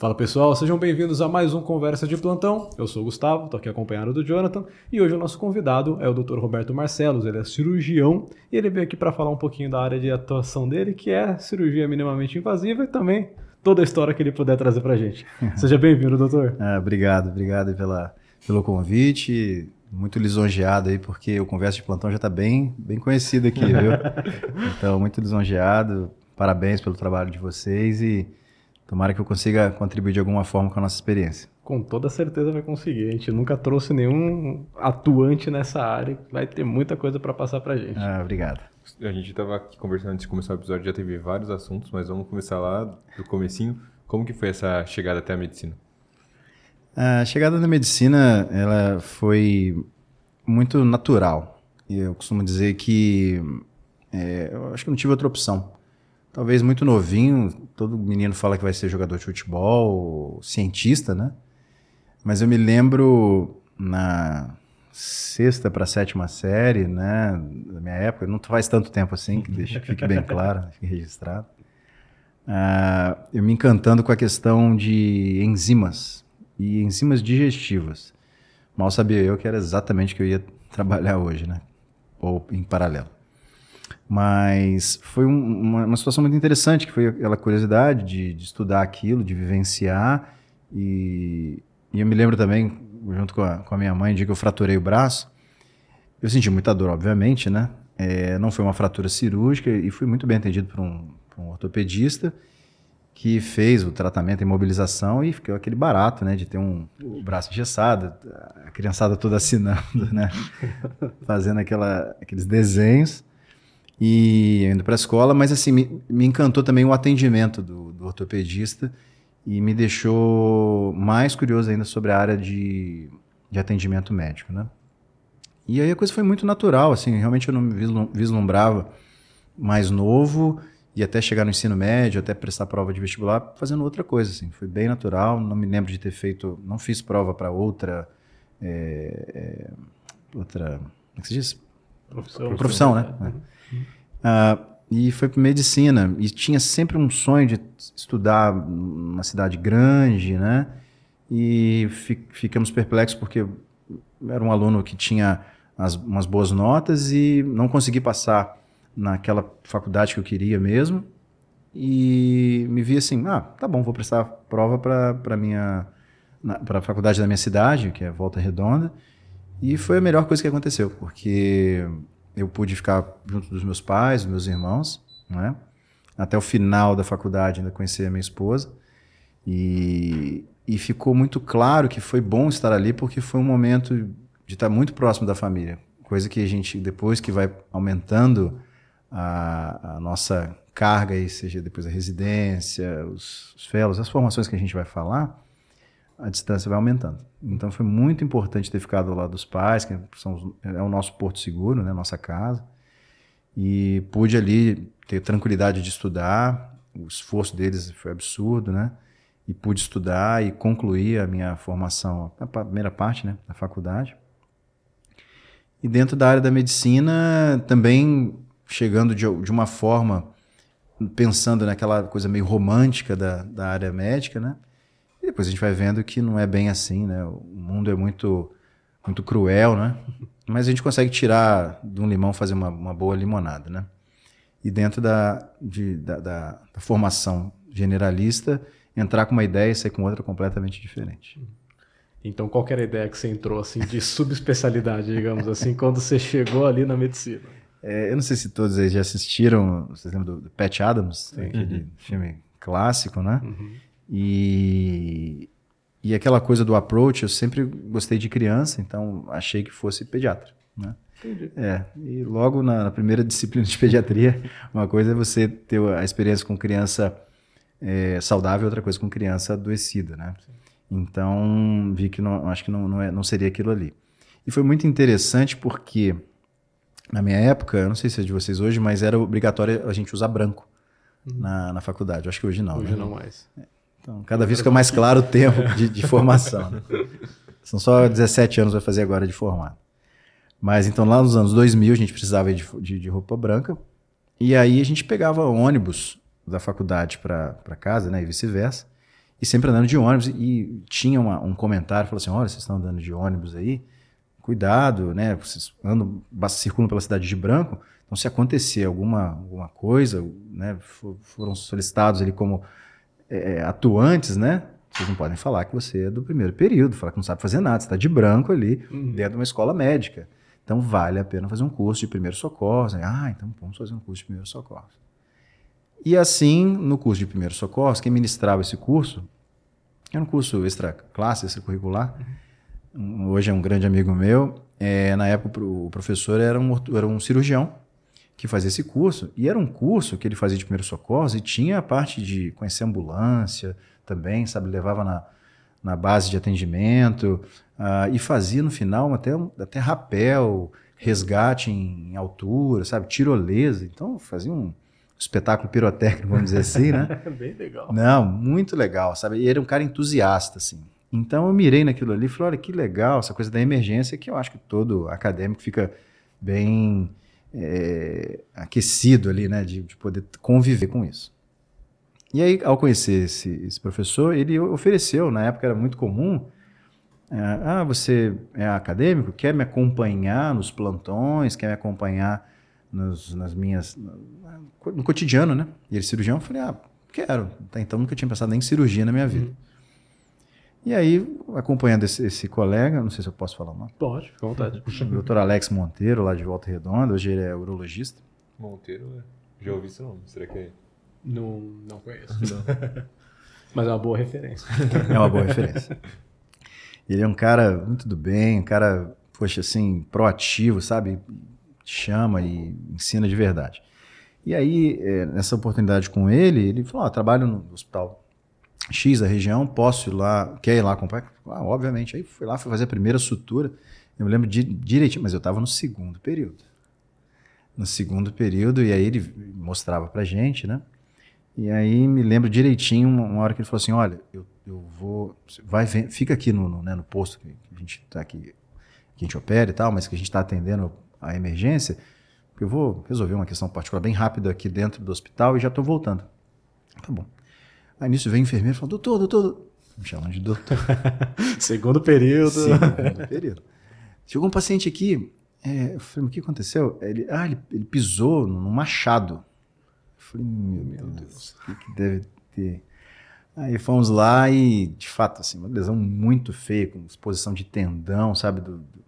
Fala pessoal, sejam bem-vindos a mais um Conversa de Plantão. Eu sou o Gustavo, estou aqui acompanhado do Jonathan e hoje o nosso convidado é o Dr. Roberto Marcelos. Ele é cirurgião e ele veio aqui para falar um pouquinho da área de atuação dele, que é cirurgia minimamente invasiva e também toda a história que ele puder trazer para a gente. Seja bem-vindo, doutor. Ah, obrigado, obrigado pela, pelo convite. Muito lisonjeado aí, porque o Conversa de Plantão já está bem, bem conhecido aqui, viu? Então, muito lisonjeado. Parabéns pelo trabalho de vocês e Tomara que eu consiga contribuir de alguma forma com a nossa experiência. Com toda certeza vai conseguir. A gente nunca trouxe nenhum atuante nessa área. Vai ter muita coisa para passar para gente. Ah, obrigado. A gente estava aqui conversando antes de começar o episódio, já teve vários assuntos, mas vamos começar lá do comecinho. Como que foi essa chegada até a medicina? A chegada na medicina, ela foi muito natural. E eu costumo dizer que é, eu acho que não tive outra opção talvez muito novinho, todo menino fala que vai ser jogador de futebol, cientista, né? Mas eu me lembro na sexta para sétima série, né, da minha época, não faz tanto tempo assim, que deixa que fique bem claro, fique registrado. Uh, eu me encantando com a questão de enzimas e enzimas digestivas. Mal sabia eu que era exatamente o que eu ia trabalhar hoje, né? Ou em paralelo. Mas foi um, uma, uma, situação muito interessante, que foi aquela curiosidade de, de estudar aquilo, de vivenciar. E, e, eu me lembro também, junto com a, com a minha mãe, de que eu fraturei o braço. Eu senti muita dor, obviamente, né? É, não foi uma fratura cirúrgica e fui muito bem atendido por um, por um ortopedista que fez o tratamento, a imobilização e ficou aquele barato, né, de ter um o braço engessado, a criançada toda assinando, né, fazendo aquela, aqueles desenhos e indo para a escola, mas assim, me, me, encantou também o atendimento do, do, ortopedista e me deixou mais curioso ainda sobre a área de, de atendimento médico, né? E aí a coisa foi muito natural, assim, realmente eu não me vislumbrava mais novo e até chegar no ensino médio, até prestar prova de vestibular, fazendo outra coisa, assim, foi bem natural, não me lembro de ter feito, não fiz prova para outra, é, é, outra, como é que se diz? Profissão. Profissão, né? É. Uh, e foi para medicina. E tinha sempre um sonho de estudar numa cidade grande, né? E fi ficamos perplexos porque era um aluno que tinha as, umas boas notas e não consegui passar naquela faculdade que eu queria mesmo. E me vi assim, ah, tá bom, vou prestar prova para minha para a faculdade da minha cidade, que é Volta Redonda. E foi a melhor coisa que aconteceu, porque eu pude ficar junto dos meus pais, dos meus irmãos, né? Até o final da faculdade ainda conheci a minha esposa. E, e ficou muito claro que foi bom estar ali porque foi um momento de estar muito próximo da família. Coisa que a gente, depois que vai aumentando a, a nossa carga, aí, seja depois a residência, os, os fellows, as formações que a gente vai falar, a distância vai aumentando. Então foi muito importante ter ficado lá dos pais, que são, é o nosso porto seguro, né, nossa casa. E pude ali ter tranquilidade de estudar, o esforço deles foi absurdo, né? E pude estudar e concluir a minha formação, a primeira parte, né, da faculdade. E dentro da área da medicina, também chegando de, de uma forma, pensando naquela coisa meio romântica da, da área médica, né? Depois a gente vai vendo que não é bem assim, né? O mundo é muito, muito cruel, né? Mas a gente consegue tirar de um limão, fazer uma, uma boa limonada, né? E dentro da, de, da, da, da formação generalista, entrar com uma ideia e sair com outra completamente diferente. Então, qual era a ideia que você entrou assim de subespecialidade, digamos assim, quando você chegou ali na medicina? É, eu não sei se todos aí já assistiram, vocês lembram do, do Pat Adams, Sim. aquele uhum. filme clássico, né? Uhum. E, e aquela coisa do approach, eu sempre gostei de criança, então achei que fosse pediatra. Né? Entendi. É, e logo na, na, primeira disciplina de pediatria, uma coisa é você ter a experiência com criança é, saudável, outra coisa com criança adoecida, né? Então, vi que não, acho que não, não, é, não seria aquilo ali. E foi muito interessante porque, na minha época, eu não sei se é de vocês hoje, mas era obrigatório a gente usar branco uhum. na, na faculdade. Eu acho que hoje não. Hoje né? não mais. É. Então, cada vez fica mais claro o tempo de, de formação. Né? São só 17 anos vai fazer agora de formado. Mas então lá nos anos 2000 a gente precisava de, de, de roupa branca. E aí a gente pegava ônibus da faculdade para casa, né, e vice-versa. e sempre andando de ônibus. E tinha uma, um comentário, falou assim: olha, vocês estão andando de ônibus aí, cuidado, né? Vocês andam, circulam pela cidade de branco. Então, se acontecer alguma, alguma coisa, né? Foram solicitados ali como é, atuantes, né? Vocês não podem falar que você é do primeiro período, falar que não sabe fazer nada, você está de branco ali, uhum. dentro de uma escola médica. Então vale a pena fazer um curso de primeiro socorro. Ah, então vamos fazer um curso de primeiro socorro. E assim, no curso de primeiro socorro, quem ministrava esse curso, era um curso extra classe, extracurricular, uhum. hoje é um grande amigo meu. É, na época o professor era um, era um cirurgião que fazia esse curso, e era um curso que ele fazia de primeiro socorro e tinha a parte de conhecer ambulância, também, sabe? Levava na, na base de atendimento uh, e fazia no final até, até rapel, resgate em, em altura, sabe? Tirolesa. Então fazia um espetáculo pirotécnico, vamos dizer assim, né? Bem legal. Não, muito legal, sabe? E era um cara entusiasta, assim. Então eu mirei naquilo ali e falei, olha que legal, essa coisa da emergência que eu acho que todo acadêmico fica bem é, aquecido ali, né? De, de poder conviver com isso. E aí, ao conhecer esse, esse professor, ele ofereceu, na época era muito comum, é, ah, você é acadêmico, quer me acompanhar nos plantões, quer me acompanhar nos, nas minhas... no cotidiano, né? E ele cirurgião, eu falei, ah, quero. Até então nunca tinha pensado nem em cirurgia na minha vida. Uhum. E aí, acompanhando esse, esse, colega, não sei se eu posso falar o nome. Pode, fica à vontade. O doutor Alex Monteiro, lá de Volta Redonda, hoje ele é urologista. Monteiro, já ouvi esse nome, será que é... Não, não conheço. Não. Mas é uma boa referência. É uma boa referência. Ele é um cara muito do bem, um cara, poxa, assim, proativo, sabe? Chama e ensina de verdade. E aí, é, nessa oportunidade com ele, ele falou: ah, trabalho no hospital X da região, posso ir lá, quer ir lá acompanhar? Ah, obviamente. Aí fui lá, fui fazer a primeira sutura. Eu me lembro de, direitinho, mas eu estava no segundo período. No segundo período, e aí ele mostrava pra gente, né? E aí me lembro direitinho uma hora que ele falou assim, olha, eu, eu vou, vai fica aqui no, no, né, no posto que a gente está aqui, que a gente opera e tal, mas que a gente está atendendo a emergência, eu vou resolver uma questão particular bem rápida aqui dentro do hospital e já estou voltando. Tá bom. Aí nisso vem o enfermeiro e fala, doutor, doutor, me chamam de doutor. Segundo período. Segundo período. Chegou um paciente aqui, é, eu falei, o que aconteceu? Ele, ah, ele, ele pisou num machado. Falei, meu, meu Deus, o que, que deve ter? Aí fomos lá e, de fato, assim, uma lesão muito feia, com exposição de tendão, sabe, do, do,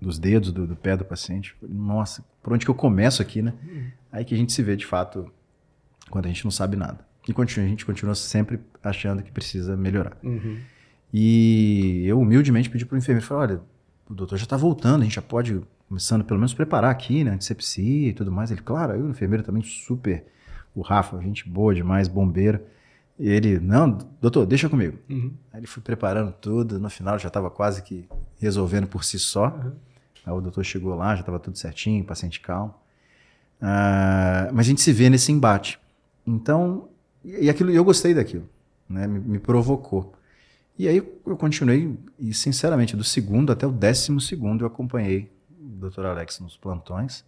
dos dedos do, do, pé do paciente. Falei, Nossa, por onde que eu começo aqui, né? Uhum. Aí que a gente se vê, de fato, quando a gente não sabe nada. E continua, a gente continua sempre achando que precisa melhorar. Uhum. E eu humildemente pedi para o enfermeiro, falei, olha, o doutor já está voltando, a gente já pode começando pelo menos preparar aqui, né, antisepsia e tudo mais. Ele, claro, aí o enfermeiro também super, o Rafa, gente boa demais, bombeiro. E ele, não, doutor, deixa comigo. Uhum. Aí ele foi preparando tudo, no final já estava quase que resolvendo por si só. Uhum. Aí o doutor chegou lá, já estava tudo certinho, paciente calmo. Uh, mas a gente se vê nesse embate. Então, e aquilo, eu gostei daquilo, né, me, me provocou. E aí eu continuei, e sinceramente, do segundo até o décimo segundo eu acompanhei Dr. Alex nos plantões.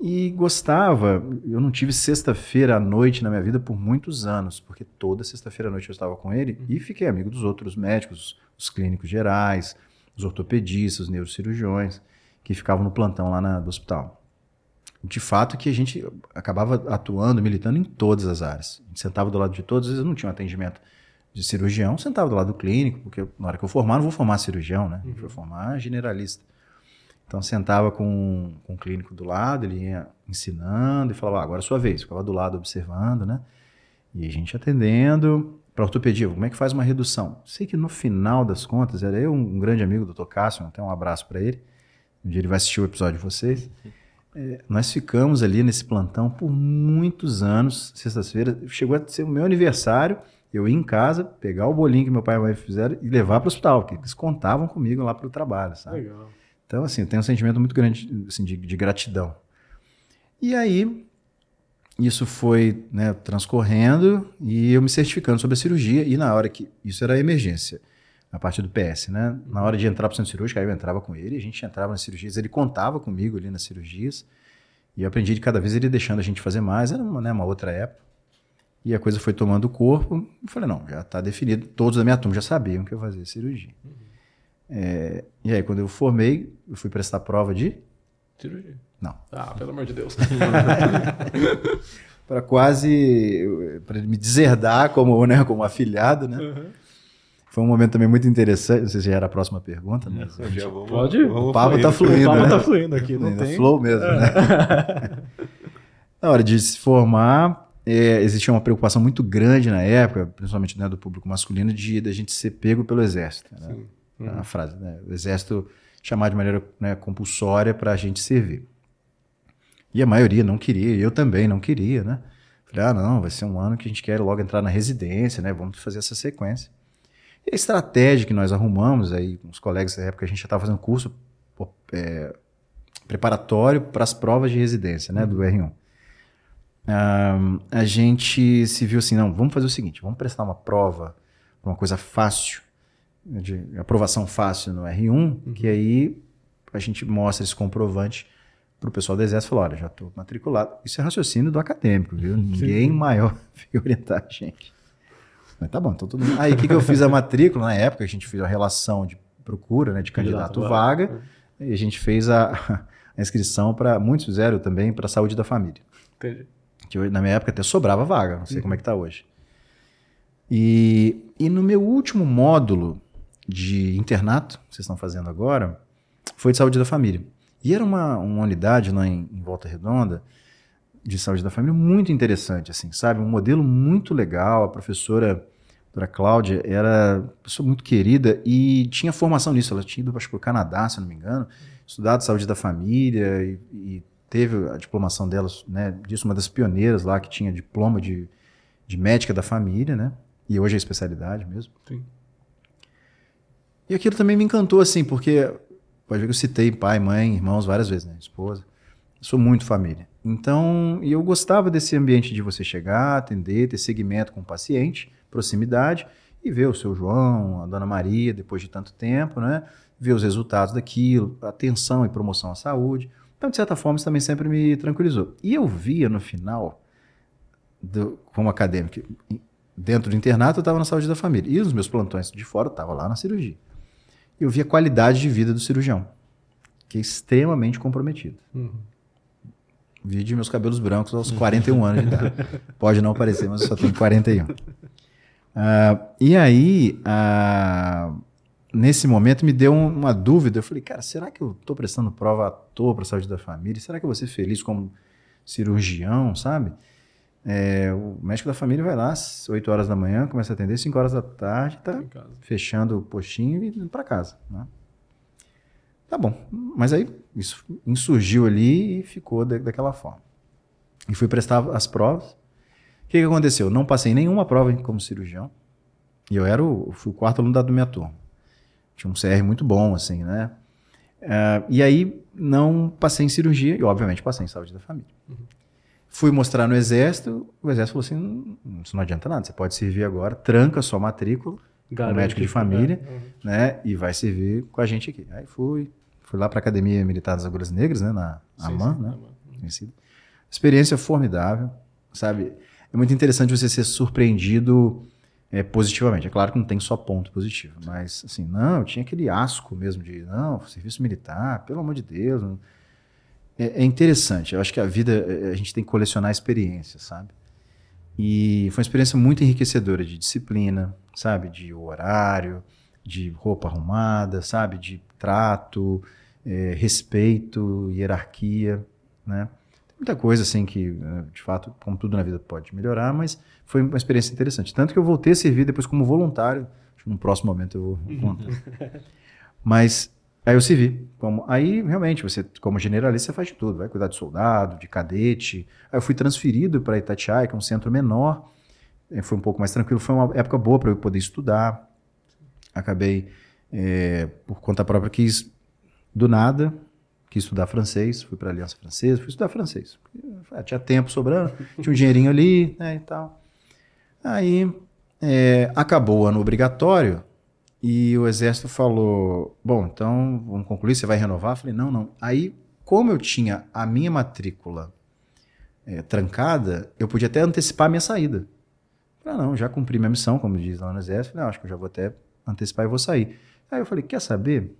E gostava, eu não tive sexta-feira à noite na minha vida por muitos anos, porque toda sexta-feira à noite eu estava com ele uhum. e fiquei amigo dos outros médicos, os clínicos gerais, os ortopedistas, os neurocirurgiões, que ficavam no plantão lá na, do hospital. De fato que a gente acabava atuando, militando em todas as áreas. A gente sentava do lado de todos, às vezes não tinha um atendimento de cirurgião, sentava do lado do clínico, porque na hora que eu formar, não vou formar cirurgião, né? Uhum. Vou formar generalista. Então sentava com, com o clínico do lado, ele ia ensinando e falava, ah, agora é a sua vez. Ficava do lado observando, né? E a gente atendendo. Para ortopedia, como é que faz uma redução? Sei que no final das contas, era eu, um grande amigo do Dr. Cássio, até um abraço para ele. Um dia ele vai assistir o episódio de vocês. É, nós ficamos ali nesse plantão por muitos anos, sexta-feira. Chegou a ser o meu aniversário, eu ia em casa, pegar o bolinho que meu pai e minha mãe fizeram e levar para o hospital, porque eles contavam comigo lá para o trabalho, sabe? Legal. Então, assim, eu tenho um sentimento muito grande assim, de, de gratidão. E aí, isso foi né, transcorrendo e eu me certificando sobre a cirurgia. E na hora que. Isso era emergência, a parte do PS, né? Na hora de entrar para o centro cirúrgico, aí eu entrava com ele, a gente entrava nas cirurgias, ele contava comigo ali nas cirurgias. E eu aprendi de cada vez ele deixando a gente fazer mais, era uma, né, uma outra época. E a coisa foi tomando corpo. Eu falei, não, já está definido. Todos da minha turma já sabiam que eu fazia cirurgia. Uhum. É, e aí, quando eu formei, eu fui prestar prova de... Cirurgia. Não. Ah, pelo amor de Deus. para quase para me deserdar como, né, como afiliado, né? Uhum. Foi um momento também muito interessante. Não sei se já era a próxima pergunta, mas vamos, Pode. O papo está fluindo. O papo está né? fluindo aqui, não tem. Flow mesmo, é. né? na hora de se formar, é, existia uma preocupação muito grande na época, principalmente né, do público masculino, de, de a gente ser pego pelo exército. Né? Uhum. A frase, né? O exército chamar de maneira né, compulsória para a gente servir. E a maioria não queria, eu também não queria, né? Falei, ah, não, vai ser um ano que a gente quer logo entrar na residência, né? Vamos fazer essa sequência. E a estratégia que nós arrumamos aí, com os colegas da época, a gente já estava fazendo curso é, preparatório para as provas de residência, né? Do R1. Um, a gente se viu assim, não, vamos fazer o seguinte, vamos prestar uma prova, uma coisa fácil, de aprovação fácil no R1, uhum. que aí a gente mostra esse comprovante para o pessoal do Exército falou: olha, já estou matriculado. Isso é raciocínio do acadêmico, viu? Ninguém maior veio orientar a gente. Mas tá bom, então tudo Aí o que, que eu fiz a matrícula? Na época a gente fez a relação de procura, né, de candidato, candidato vaga, vaga, e a gente fez a, a inscrição para. Muitos fizeram também para a saúde da família. Entendi. Que na minha época até sobrava vaga, não sei uhum. como é que está hoje. E, e no meu último módulo de internato, que vocês estão fazendo agora, foi de saúde da família. E era uma, uma unidade lá em, em Volta Redonda de saúde da família muito interessante, assim, sabe? Um modelo muito legal. A professora, a doutora Cláudia, era uma pessoa muito querida e tinha formação nisso. Ela tinha ido, acho que, para o Canadá, se não me engano, estudado saúde da família e, e teve a diplomação dela, né, disso, uma das pioneiras lá que tinha diploma de, de médica da família, né? E hoje é especialidade mesmo. Sim. E aquilo também me encantou, assim, porque Pode ver que eu citei pai, mãe, irmãos várias vezes, né? Esposa. Eu sou muito família. Então, eu gostava desse ambiente de você chegar, atender, ter segmento com o paciente, proximidade, e ver o seu João, a dona Maria, depois de tanto tempo, né? Ver os resultados daquilo, atenção e promoção à saúde. Então, de certa forma, isso também sempre me tranquilizou. E eu via no final, do, como acadêmico, dentro do internato, eu estava na saúde da família. E os meus plantões de fora, eu estava lá na cirurgia eu vi a qualidade de vida do cirurgião, que é extremamente comprometido. Uhum. Vi de meus cabelos brancos aos 41 anos de idade. Pode não parecer, mas eu só tenho 41. Uh, ah, e aí, uh, nesse momento, me deu uma dúvida. Eu falei, cara, será que eu estou prestando prova à toa para a saúde da família? Será que eu vou ser feliz como cirurgião, sabe? É, o médico da família vai lá às 8 horas da manhã, começa a atender, 5 horas da tarde, tá fechando o postinho e indo para casa. Né? Tá bom. Mas aí isso insurgiu ali e ficou de, daquela forma. E fui prestar as provas. O que, que aconteceu? Não passei nenhuma prova como cirurgião. E eu era o, fui o quarto aluno da minha turma. Tinha um CR muito bom, assim, né? Uh, e aí não passei em cirurgia e, obviamente, passei em saúde da família. Uhum. Fui mostrar no exército, o exército falou assim: hum, isso não adianta nada, você pode servir agora, tranca sua matrícula, Garante, médico de família, é, uhum. né? E vai servir com a gente aqui. Aí fui, fui lá para a Academia Militar das Agulhas Negras, né? Na AMAN, né? Uhum. Experiência formidável, sabe? É muito interessante você ser surpreendido é, positivamente. É claro que não tem só ponto positivo, mas assim, não, tinha aquele asco mesmo de, não, serviço militar, pelo amor de Deus, não, é, é, interessante. Eu acho que a vida, é, a gente tem que colecionar experiências, sabe? E foi uma experiência muito enriquecedora de disciplina, sabe? De horário, de roupa arrumada, sabe? De trato, é, respeito, hierarquia, né? Tem muita coisa assim que, né, de fato, como tudo na vida pode melhorar, mas foi uma experiência interessante. Tanto que eu voltei a servir depois como voluntário. Acho que no próximo momento eu vou contar. mas Aí eu servi. Como, aí, realmente, você, como generalista, você faz de tudo. Vai cuidar de soldado, de cadete. Aí eu fui transferido para Itatiaia, que é um centro menor. Foi um pouco mais tranquilo. Foi uma época boa para eu poder estudar. Acabei, é, por conta própria, quis, do nada, quis estudar francês. Fui para a Aliança Francesa, fui estudar francês. Ah, tinha tempo sobrando, tinha um dinheirinho ali né, e tal. Aí, é, acabou o ano obrigatório. E o exército falou: Bom, então vamos concluir, você vai renovar? Eu falei: Não, não. Aí, como eu tinha a minha matrícula é, trancada, eu podia até antecipar a minha saída. Ah, não, já cumpri minha missão, como diz lá no exército. Falei, ah, acho que eu já vou até antecipar e vou sair. Aí eu falei, quer saber?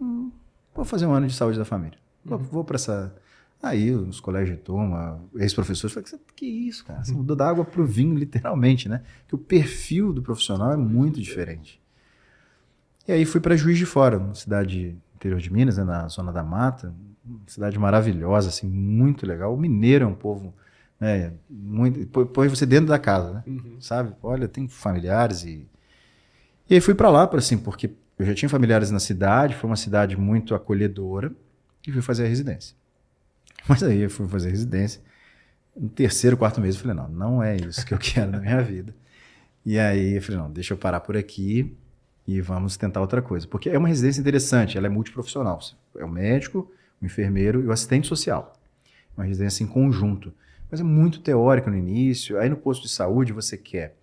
Hum, vou fazer um ano de saúde da família. Vou, vou para essa... Aí, os colégios de turma, ex-professores, falaram, que isso, cara? Você mudou da água para o vinho, literalmente, né? Que o perfil do profissional é muito diferente. E aí fui para Juiz de Fora, uma cidade interior de Minas, né, na zona da mata, cidade maravilhosa, assim, muito legal. O mineiro é um povo, né, muito, põe você dentro da casa, né? Uhum. Sabe? Olha, tem familiares e e aí fui para lá, para assim, porque eu já tinha familiares na cidade, foi uma cidade muito acolhedora e fui fazer a residência. Mas aí eu fui fazer residência. No terceiro, quarto mês, eu falei, não, não é isso que eu quero na minha vida. E aí eu falei, não, deixa eu parar por aqui e vamos tentar outra coisa. Porque é uma residência interessante, ela é multiprofissional. É o médico, o enfermeiro e o assistente social. Uma residência em conjunto. Mas é muito teórica no início. Aí no posto de saúde você quer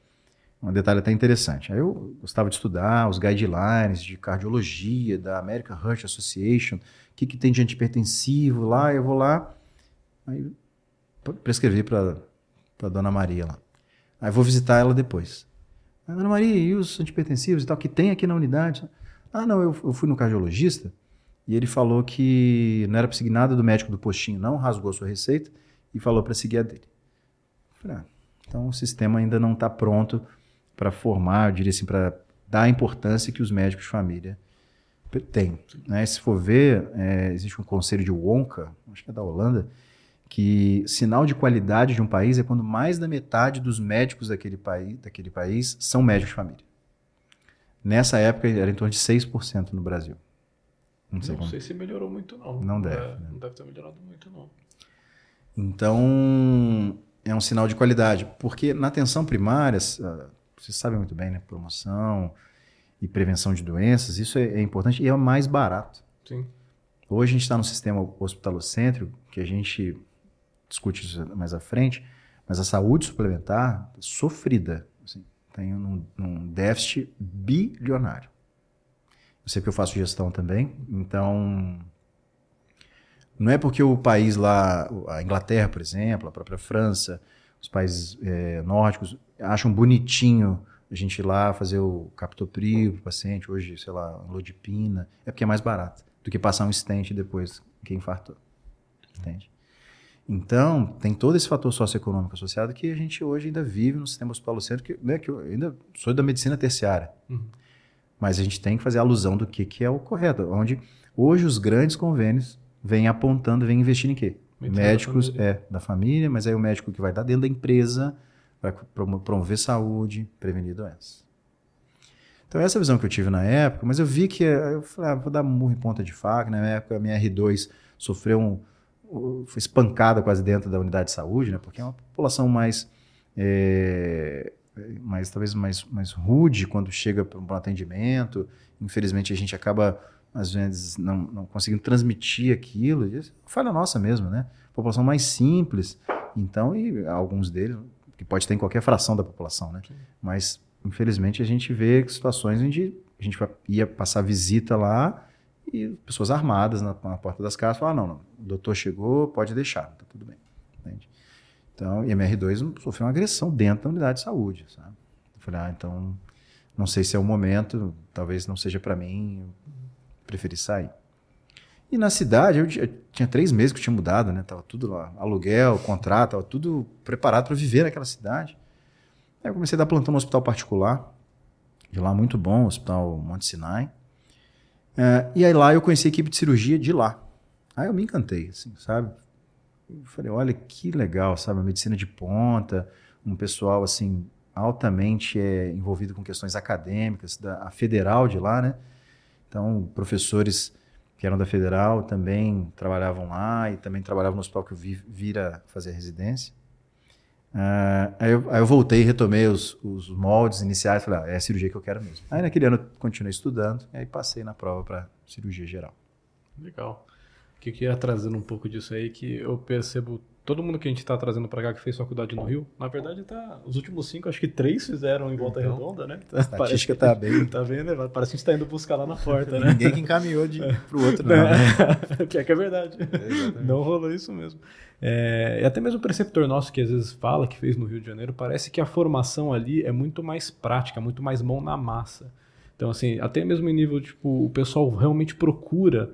um detalhe até interessante. Aí eu gostava de estudar os guidelines de cardiologia da American Heart Association, o que, que tem de antipertensivo lá, eu vou lá, aí prescrevi para a dona Maria lá. Aí vou visitar ela depois. Dona Maria, e os antipertensivos e tal, que tem aqui na unidade? Ah, não, eu, eu fui no cardiologista e ele falou que não era para seguir nada do médico do postinho, não, rasgou a sua receita e falou para seguir a dele. ah, então o sistema ainda não está pronto para formar, eu diria assim, para dar a importância que os médicos de família têm. Né? Se for ver, é, existe um conselho de Wonka, acho que é da Holanda, que sinal de qualidade de um país é quando mais da metade dos médicos daquele país, daquele país são médicos de família. Nessa época era em torno de 6% no Brasil. Não sei, não sei se melhorou muito, não. Não deve. É, né? Não deve ter melhorado muito, não. Então, é um sinal de qualidade. Porque na atenção primária, vocês sabem muito bem, né? Promoção e prevenção de doenças, isso é, é importante e é o mais barato. Sim. Hoje a gente está no sistema hospitalocêntrico, que a gente discute isso mais à frente, mas a saúde suplementar sofrida, assim, tem um, um déficit bilionário. Eu sei que eu faço gestão também, então não é porque o país lá, a Inglaterra, por exemplo, a própria França, os países é, nórdicos acham bonitinho a gente ir lá fazer o captopril para o paciente, hoje, sei lá, lodipina, é porque é mais barato do que passar um stent depois que infartou. Entende? Então, tem todo esse fator socioeconômico associado que a gente hoje ainda vive no sistema hospitalocêntrico, que, né, que eu ainda sou da medicina terciária. Uhum. Mas a gente tem que fazer alusão do que, que é o correto. Onde hoje os grandes convênios vêm apontando, vêm investindo em quê? Médicos da é da família, mas aí o médico que vai dar dentro da empresa vai promover saúde, prevenir doenças. Então essa é a visão que eu tive na época, mas eu vi que eu falei, ah, vou dar murro em ponta de faca. Na época a minha R2 sofreu um foi espancada quase dentro da unidade de saúde, né? Porque é uma população mais é, mais talvez mais mais rude quando chega para um atendimento. Infelizmente a gente acaba às vezes não, não conseguindo transmitir aquilo. Isso é falha nossa mesmo, né? População mais simples. Então, e alguns deles, que pode ter em qualquer fração da população, né? Sim. Mas, infelizmente, a gente vê situações onde a gente ia passar visita lá e pessoas armadas na, na porta das casas falaram, ah, não, não, o doutor chegou, pode deixar, tá tudo bem. Entende? Então, e a MR2 sofreu uma agressão dentro da unidade de saúde, sabe? Eu falei, ah, então, não sei se é o momento, talvez não seja para mim, preferi sair. E na cidade, eu tinha três meses que eu tinha mudado, né? Tava tudo lá, aluguel, contrato, tava tudo preparado para viver naquela cidade. Aí eu comecei a dar plantão no hospital particular, de lá muito bom, Hospital Monte Sinai. É, e aí lá eu conheci a equipe de cirurgia de lá. Aí eu me encantei, assim, sabe? Eu falei, olha que legal, sabe? A medicina de ponta, um pessoal, assim, altamente é, envolvido com questões acadêmicas, da, a federal de lá, né? Então, professores que eram da Federal também trabalhavam lá e também trabalhavam no hospital que eu vi, vira fazer residência. Uh, aí, eu, aí, eu, voltei retomei os, os moldes iniciais falei, ah, é a cirurgia que eu quero mesmo. Aí naquele ano continuei estudando e aí passei na prova para cirurgia geral. Legal. O que eu queria trazendo um pouco disso aí, que eu percebo todo mundo que a gente está trazendo para cá que fez faculdade no Rio, na verdade tá, os últimos cinco, acho que três fizeram em Volta então, Redonda, né? A estatística está bem. Tá bem elevado. Parece que a gente está indo buscar lá na porta, né? Ninguém que encaminhou de, pro outro, não. Né? que é que é verdade. É, não rolou isso mesmo. É, e até mesmo o preceptor nosso que às vezes fala que fez no Rio de Janeiro, parece que a formação ali é muito mais prática, muito mais mão na massa. Então, assim, até mesmo em nível, tipo, o pessoal realmente procura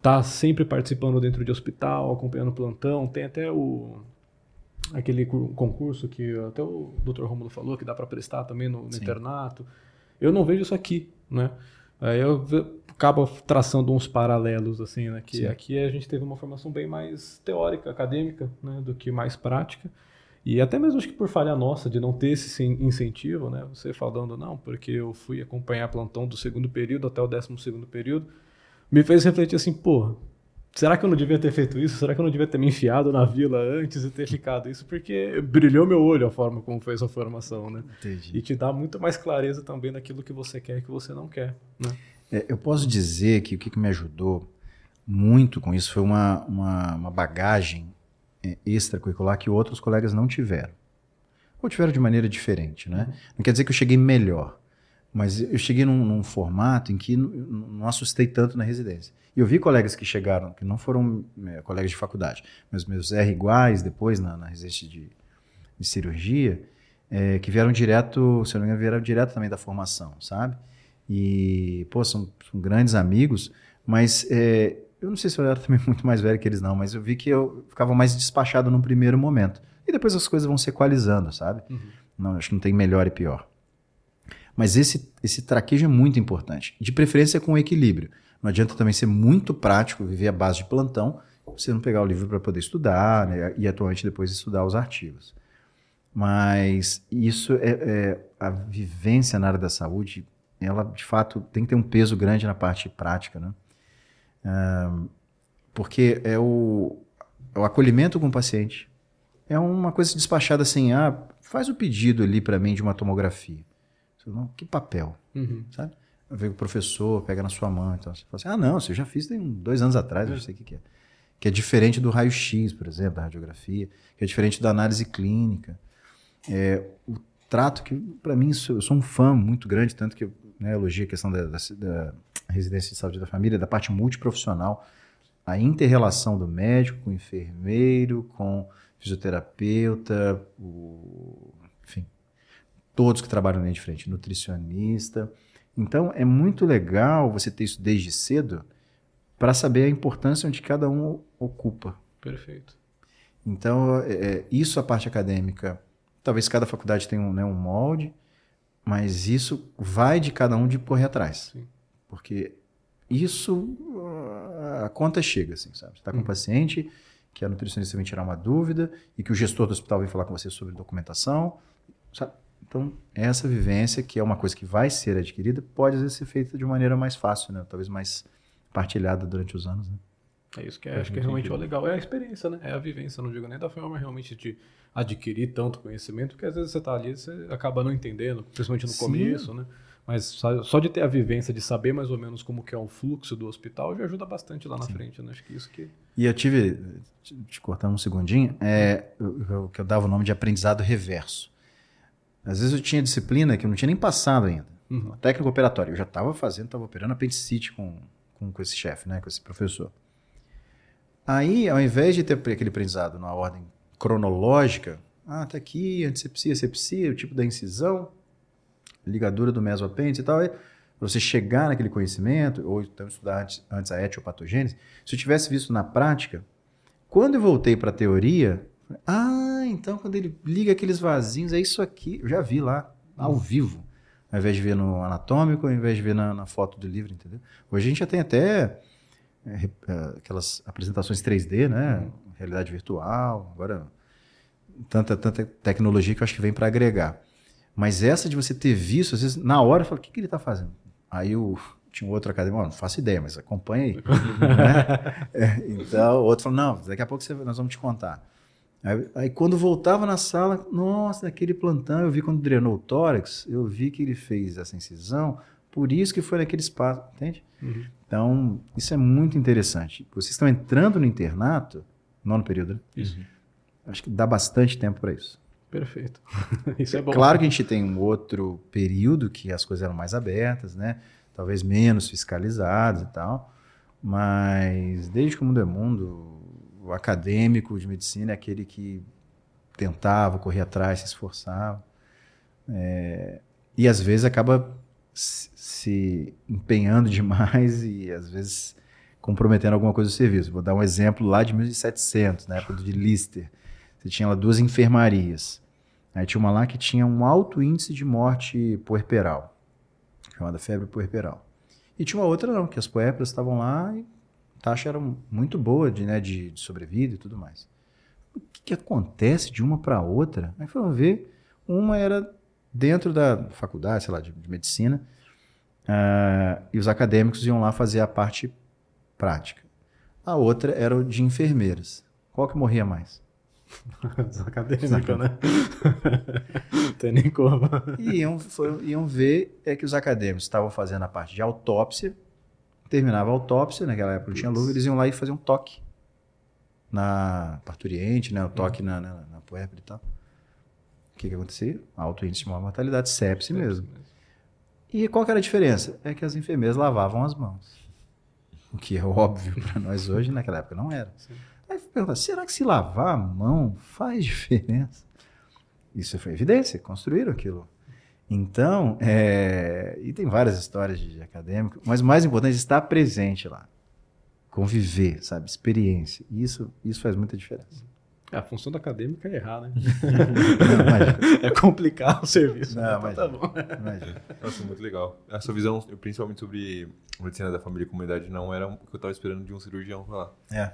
tá sempre participando dentro de hospital, acompanhando plantão. Tem até o aquele concurso que até o Dr. Romulo falou que dá para prestar também no, no internato. Eu não vejo isso aqui, né? Aí eu acaba traçando uns paralelos assim, né? Que Sim. aqui a gente teve uma formação bem mais teórica, acadêmica, né? Do que mais prática. E até mesmo acho que por falha nossa de não ter esse incentivo, né? Você falando, não, porque eu fui acompanhar plantão do segundo período até o décimo segundo período, me fez refletir assim, pô, será que eu não devia ter feito isso? Será que eu não devia ter me enfiado na vila antes e ter ficado isso? Porque brilhou meu olho a forma como foi essa formação, né? Entendi. E te dá muito mais clareza também daquilo que você quer e que você não quer, né? É, eu posso dizer que o que me ajudou muito com isso foi uma, uma, uma bagagem é, extracurricular que outros colegas não tiveram. Ou tiveram de maneira diferente, né? Uhum. Não quer dizer que eu cheguei melhor, mas eu cheguei num, num formato em que não, não assustei tanto na residência. E eu vi colegas que chegaram, que não foram é, colegas de faculdade, mas meus R iguais depois na, na residência de, de cirurgia, é, que vieram direto, se eu não me engano, vieram direto também da formação, sabe? E, pô, são, são grandes amigos, mas é, eu não sei se eu era também muito mais velho que eles, não, mas eu vi que eu ficava mais despachado num primeiro momento. E depois as coisas vão se equalizando, sabe? Uhum. Não, acho que não tem melhor e pior. Mas esse, esse traquejo é muito importante. De preferência com equilíbrio. Não adianta também ser muito prático, viver à base de plantão, você não pegar o livro para poder estudar né, e atualmente depois estudar os artigos. Mas isso é, é, a vivência na área da saúde, ela de fato tem que ter um peso grande na parte prática, né? porque é o, é o acolhimento com o paciente. É uma coisa despachada assim, ah, faz o pedido ali para mim de uma tomografia. Não, que papel, uhum. sabe? Vem o professor, pega na sua mão, então você fala assim, ah, não, você já fiz tem dois anos atrás, é. eu sei o que, é. Que é diferente do raio-x, por exemplo, da radiografia, que é diferente da análise clínica. É, o trato que, para mim, eu sou um fã muito grande, tanto que eu né, elogio a questão da, da, da residência de saúde da família, da parte multiprofissional, a inter-relação do médico com o enfermeiro, com fisioterapeuta, o, todos que trabalham ali de frente, nutricionista. Então, é muito legal você ter isso desde cedo para saber a importância onde cada um ocupa. Perfeito. Então, é, é, isso a parte acadêmica. Talvez cada faculdade tenha um, né, um molde, mas isso vai de cada um de correr atrás. Sim. Porque isso, a conta chega, assim, sabe? Você está com um uhum. paciente que a nutricionista vem tirar uma dúvida e que o gestor do hospital vem falar com você sobre documentação, sabe? Então, essa vivência, que é uma coisa que vai ser adquirida, pode às vezes ser feita de maneira mais fácil, né? Talvez mais partilhada durante os anos, né? É isso que é, acho que é realmente o legal. É a experiência, né? É a vivência, não digo nem da forma realmente de adquirir tanto conhecimento, porque às vezes você está ali você acaba não entendendo, principalmente no Sim. começo, né? Mas só, só, de ter a vivência, de saber mais ou menos como que é o fluxo do hospital, já ajuda bastante lá na Sim. frente, né? Acho que isso que... E eu tive, te cortando um segundinho, é, o que eu dava o nome de aprendizado reverso. Às vezes eu tinha disciplina que eu não tinha nem passado ainda. Uhum. Técnico operatório. Eu já estava fazendo, estava operando apendicite com, com, com esse chefe, né? Com esse professor. Aí, ao invés de ter aquele aprendizado na ordem cronológica, ah, tá aqui, antisepsia, sepsia, o tipo da incisão, ligadura do mesoapêndice e tal, para você chegar naquele conhecimento, ou então estudar antes, antes a etiopatogênese, se eu tivesse visto na prática, quando eu voltei para a teoria, ah, então quando ele liga aqueles vasinhos, é isso aqui, eu já vi lá, ao vivo, ao invés de ver no anatômico, ao invés de ver na, na foto do livro, entendeu? Hoje a gente já tem até é, é, aquelas apresentações 3D, né? Uhum. Realidade virtual, agora tanta, tanta tecnologia que eu acho que vem para agregar. Mas essa de você ter visto, às vezes, na hora, eu falo, o que, que ele está fazendo? Aí eu tinha um outro acadêmico, não faço ideia, mas acompanha aí. né? é, então, o outro falou, não, daqui a pouco você, nós vamos te contar. Aí, aí, quando voltava na sala, nossa, naquele plantão, eu vi quando drenou o tórax, eu vi que ele fez essa incisão, por isso que foi naquele espaço, entende? Uhum. Então, isso é muito interessante. Vocês estão entrando no internato, nono período, né? Isso. Acho que dá bastante tempo para isso. Perfeito. Isso é bom. Claro que a gente tem um outro período que as coisas eram mais abertas, né? Talvez menos fiscalizadas e tal. Mas desde que o mundo é mundo, o acadêmico de medicina é aquele que tentava, corria atrás, se esforçava. É, e às vezes acaba se empenhando demais e às vezes comprometendo alguma coisa do serviço. Vou dar um exemplo lá de 1700, na época de Lister. Você tinha lá duas enfermarias. Aí tinha uma lá que tinha um alto índice de morte puerperal, chamada febre puerperal. E tinha uma outra não, que as puérperas estavam lá e taxa era muito boa de, né, de, de sobrevida e tudo mais. O que, que acontece de uma para outra? Aí foram ver, uma era dentro da faculdade, sei lá, de, de medicina, uh, e os acadêmicos iam lá fazer a parte prática. A outra era o de enfermeiras. Qual que morria mais? Os acadêmicos, né? Não tem nem como. E iam, foram, iam ver é que os acadêmicos estavam fazendo a parte de autópsia, terminava a autópsia, naquela época não tinha luz, eles iam lá e faziam um toque na parturiente, né? o toque na, na, na puérpera e tal. O que, que acontecia? Alto índice de mortalidade, sepse mesmo. E qual que era a diferença? É que as enfermeiras lavavam as mãos. O que é óbvio para nós hoje, naquela época não era. Sim. Aí perguntar, será que se lavar a mão faz diferença? Isso foi evidência, construíram aquilo. Então, é, e tem várias histórias de acadêmico, mas o mais importante é estar presente lá. Conviver, sabe? Experiência. Isso, isso faz muita diferença. É, a função do acadêmico é errar, né? Não, é complicar o serviço. Não, então, tá bom. Imagina. Nossa, muito legal. A sua visão, principalmente sobre medicina da família e comunidade, não era o que eu estava esperando de um cirurgião falar. É.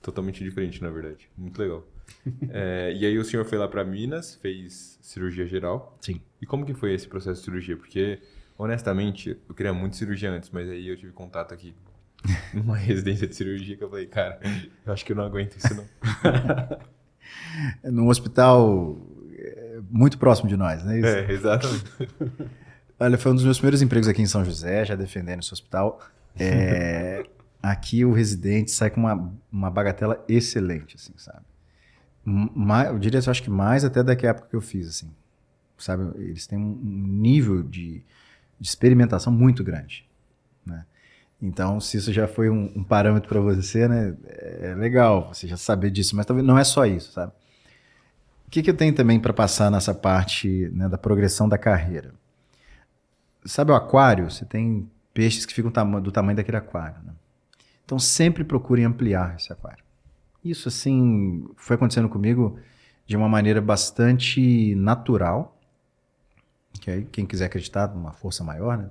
Totalmente diferente, na verdade. Muito legal. é, e aí o senhor foi lá para Minas, fez cirurgia geral. Sim. E como que foi esse processo de cirurgia? Porque, honestamente, eu queria muito cirurgia antes, mas aí eu tive contato aqui numa residência de cirurgia que eu falei, cara, eu acho que eu não aguento isso não. Num hospital é, muito próximo de nós, né? Isso? É, exatamente. Olha, foi um dos meus primeiros empregos aqui em São José, já defendendo esse hospital. É, aqui o residente sai com uma, uma bagatela excelente, assim, sabe? Mais, eu diria, eu acho que mais até daquela época que eu fiz, assim. Sabe? Eles têm um nível de, de experimentação muito grande, né? Então, se isso já foi um, um parâmetro para você, né, é legal você já saber disso, mas talvez não é só isso, sabe? O que, que eu tenho também para passar nessa parte né, da progressão da carreira? Sabe o aquário? Você tem peixes que ficam do tamanho daquele aquário. Né? Então, sempre procurem ampliar esse aquário. Isso, assim, foi acontecendo comigo de uma maneira bastante natural. Que aí, quem quiser acreditar numa força maior, né?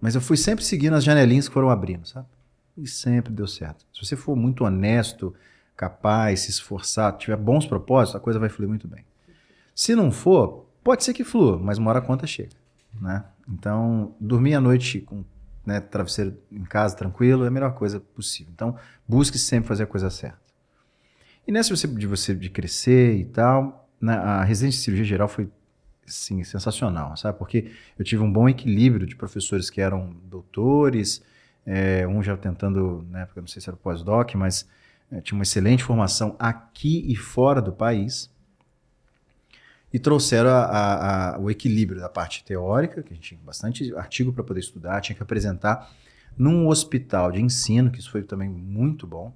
Mas eu fui sempre seguindo as janelinhas que foram abrindo, sabe? E sempre deu certo. Se você for muito honesto, capaz, se esforçar, tiver bons propósitos, a coisa vai fluir muito bem. Se não for, pode ser que flua, mas uma hora a conta chega, né? Então, dormir à noite com né, travesseiro em casa tranquilo é a melhor coisa possível. Então, busque sempre fazer a coisa certa. E nessa de você de crescer e tal, na, né, a residência de cirurgia geral foi sim, sensacional, sabe? Porque eu tive um bom equilíbrio de professores que eram doutores, é, um já tentando, na época, não sei se era pós-doc, mas é, tinha uma excelente formação aqui e fora do país, e trouxeram a, a, a, o equilíbrio da parte teórica, que a gente tinha bastante artigo para poder estudar, tinha que apresentar num hospital de ensino, que isso foi também muito bom,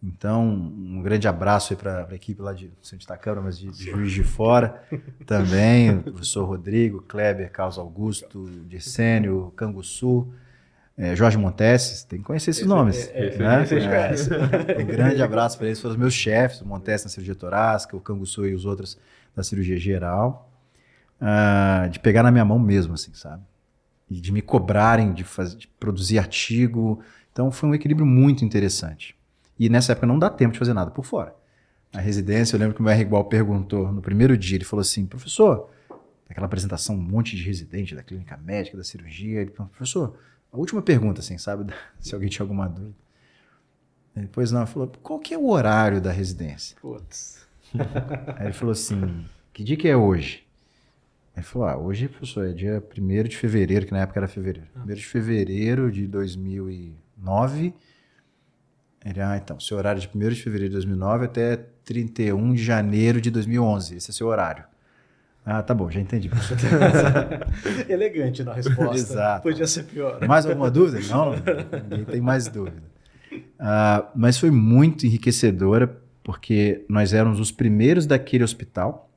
então, um grande abraço aí para a equipe lá de Santa Câmara, mas de, de Juiz de Fora também, o professor Rodrigo, Kleber, Carlos Augusto, Dircênio, Canguçu, é, Jorge Montes, tem que conhecer esses esse, nomes. É, é, né? é, um grande abraço para eles, foram os meus chefes, o Montes na cirurgia torácica, o Canguçu e os outros da cirurgia geral, uh, de pegar na minha mão mesmo, assim, sabe? E de me cobrarem de, fazer, de produzir artigo. Então, foi um equilíbrio muito interessante. E nessa época não dá tempo de fazer nada por fora. A residência, eu lembro que o R. Igual perguntou no primeiro dia, ele falou assim, professor, aquela apresentação, um monte de residente da clínica médica, da cirurgia, ele falou, professor, a última pergunta, assim, sabe, se alguém tinha alguma dúvida. Depois não, ele falou, qual que é o horário da residência? Putz. Aí ele falou assim, que dia que é hoje? Ele falou, ah, hoje, professor, é dia 1 de fevereiro, que na época era fevereiro. 1 de fevereiro de 2009 ele, ah, então, seu horário de 1 de fevereiro de 2009 até 31 de janeiro de 2011. Esse é seu horário. Ah, tá bom, já entendi. Elegante na resposta. Exato. Podia ser pior. Mais alguma dúvida? Não, ninguém tem mais dúvida. Ah, mas foi muito enriquecedora, porque nós éramos os primeiros daquele hospital,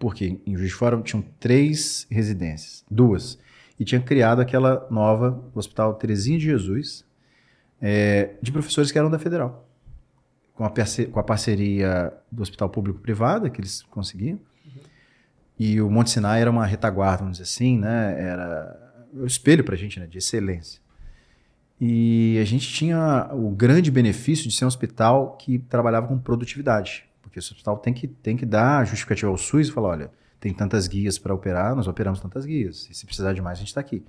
porque em Juiz de Fora tinham três residências, duas, e tinha criado aquela nova, o Hospital Terezinha de Jesus, é, de professores que eram da Federal, com a, com a parceria do Hospital Público-Privado, que eles conseguiam, e o Monte Sinai era uma retaguarda, vamos dizer assim, né? Era o espelho para a gente, né? De excelência. E a gente tinha o grande benefício de ser um hospital que trabalhava com produtividade, porque esse hospital tem que, tem que dar justificativa ao SUS e falar, olha, tem tantas guias para operar, nós operamos tantas guias, e se precisar de mais, a gente está aqui.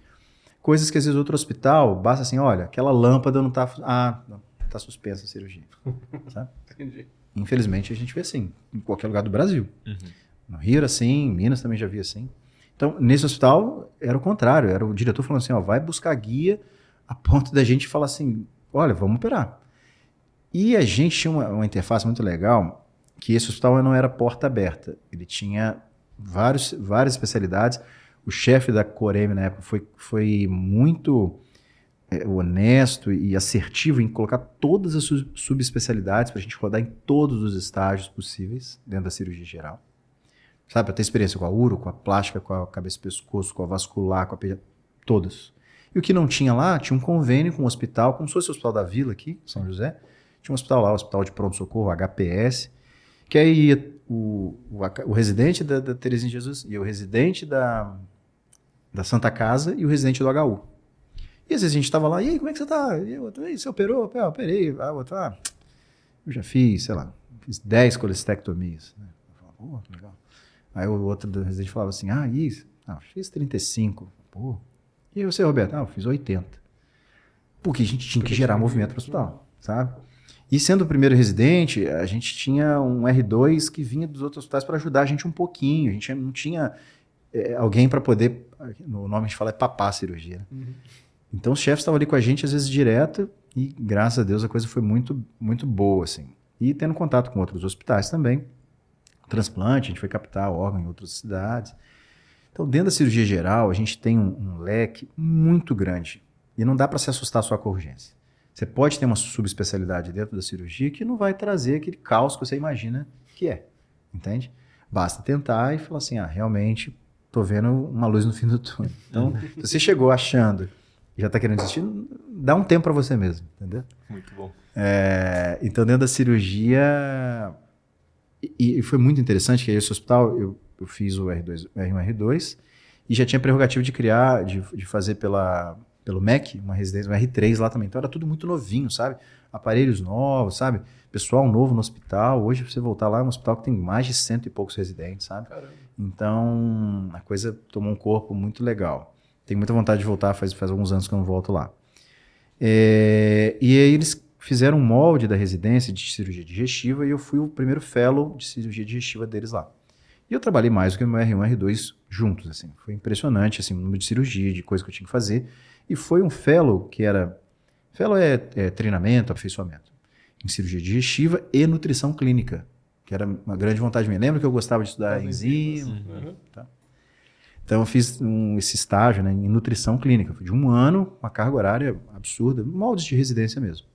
Coisas que às vezes outro hospital, basta assim, olha, aquela lâmpada não está... Ah, não, está suspensa a cirurgia, sabe? Entendi. Infelizmente, a gente vê assim, em qualquer lugar do Brasil. No Rio era assim, em Minas também já via assim. Então, nesse hospital, era o contrário. Era o diretor falando assim, ó, vai buscar guia a ponto da gente falar assim, olha, vamos operar. E a gente tinha uma, uma interface muito legal, que esse hospital não era porta aberta. Ele tinha vários, várias especialidades. O chefe da Coreme na época foi, foi muito é, honesto e assertivo em colocar todas as su- subespecialidades para a gente rodar em todos os estágios possíveis dentro da cirurgia geral. Sabe, para ter experiência com a uro, com a plástica, com a cabeça e pescoço, com a vascular, com a pedi... todas. E o que não tinha lá, tinha um convênio com o hospital, como se fosse o Hospital da Vila aqui, São José. Tinha um hospital lá, o Hospital de Pronto-Socorro, HPS, que aí o, o, o residente da, da Terezinha Jesus e o residente da, da Santa Casa e o residente do HU. E às vezes a gente estava lá, e aí, como é que você tá? E o outro, você operou? Ah, operei. Ah, o outro, ah, eu já fiz, sei lá, fiz 10 colestectomias. Né? Eu falava, legal. Aí o outro do residente falava assim, ah, isso? Ah, fiz 35. Pô. E você, Roberto? Ah, eu fiz 80. Porque a gente tinha que gerar movimento para o hospital, sabe? E sendo o primeiro residente, a gente tinha um R2 que vinha dos outros hospitais para ajudar a gente um pouquinho. A gente não tinha é, alguém para poder, no nome a gente fala é papar a cirurgia. Né? Uhum. Então os chefes estavam ali com a gente às vezes direto e graças a Deus a coisa foi muito muito boa assim. E tendo contato com outros hospitais também. Transplante, a gente foi captar órgão em outras cidades. Então dentro da cirurgia geral a gente tem um, um leque muito grande e não dá para se assustar só com a urgência. Você pode ter uma subespecialidade dentro da cirurgia que não vai trazer aquele caos que você imagina que é, entende? Basta tentar e falar assim, ah, realmente tô vendo uma luz no fim do túnel. Então, se você chegou achando e já está querendo desistir, dá um tempo para você mesmo, entendeu? Muito bom. É, então, dentro da cirurgia. E, e, foi muito interessante que aí esse hospital, eu, eu fiz o R2, R1, R2, e já tinha prerrogativa de criar, de, de fazer pela, pelo MEC, uma residência, um R3 lá também. Então era tudo muito novinho, sabe? Aparelhos novos, sabe? Pessoal novo no hospital. Hoje, você voltar lá, é um hospital que tem mais de cento e poucos residentes, sabe? Caramba. Então, a coisa tomou um corpo muito legal. Tenho muita vontade de voltar, faz, faz alguns anos que eu não volto lá. É, e aí eles fizeram um molde da residência de cirurgia digestiva e eu fui o primeiro fellow de cirurgia digestiva deles lá. E eu trabalhei mais do que o meu R1 e R2 juntos, assim. Foi impressionante, assim, o número de cirurgia, de coisa que eu tinha que fazer. E foi um fellow que era... Fellow é, é treinamento, aperfeiçoamento. Em cirurgia digestiva e nutrição clínica, que era uma grande vontade minha. Lembra que eu gostava de estudar enzima? Uhum. Tá? Então eu fiz um, esse estágio né, em nutrição clínica, foi de um ano, uma carga horária absurda, moldes de residência mesmo.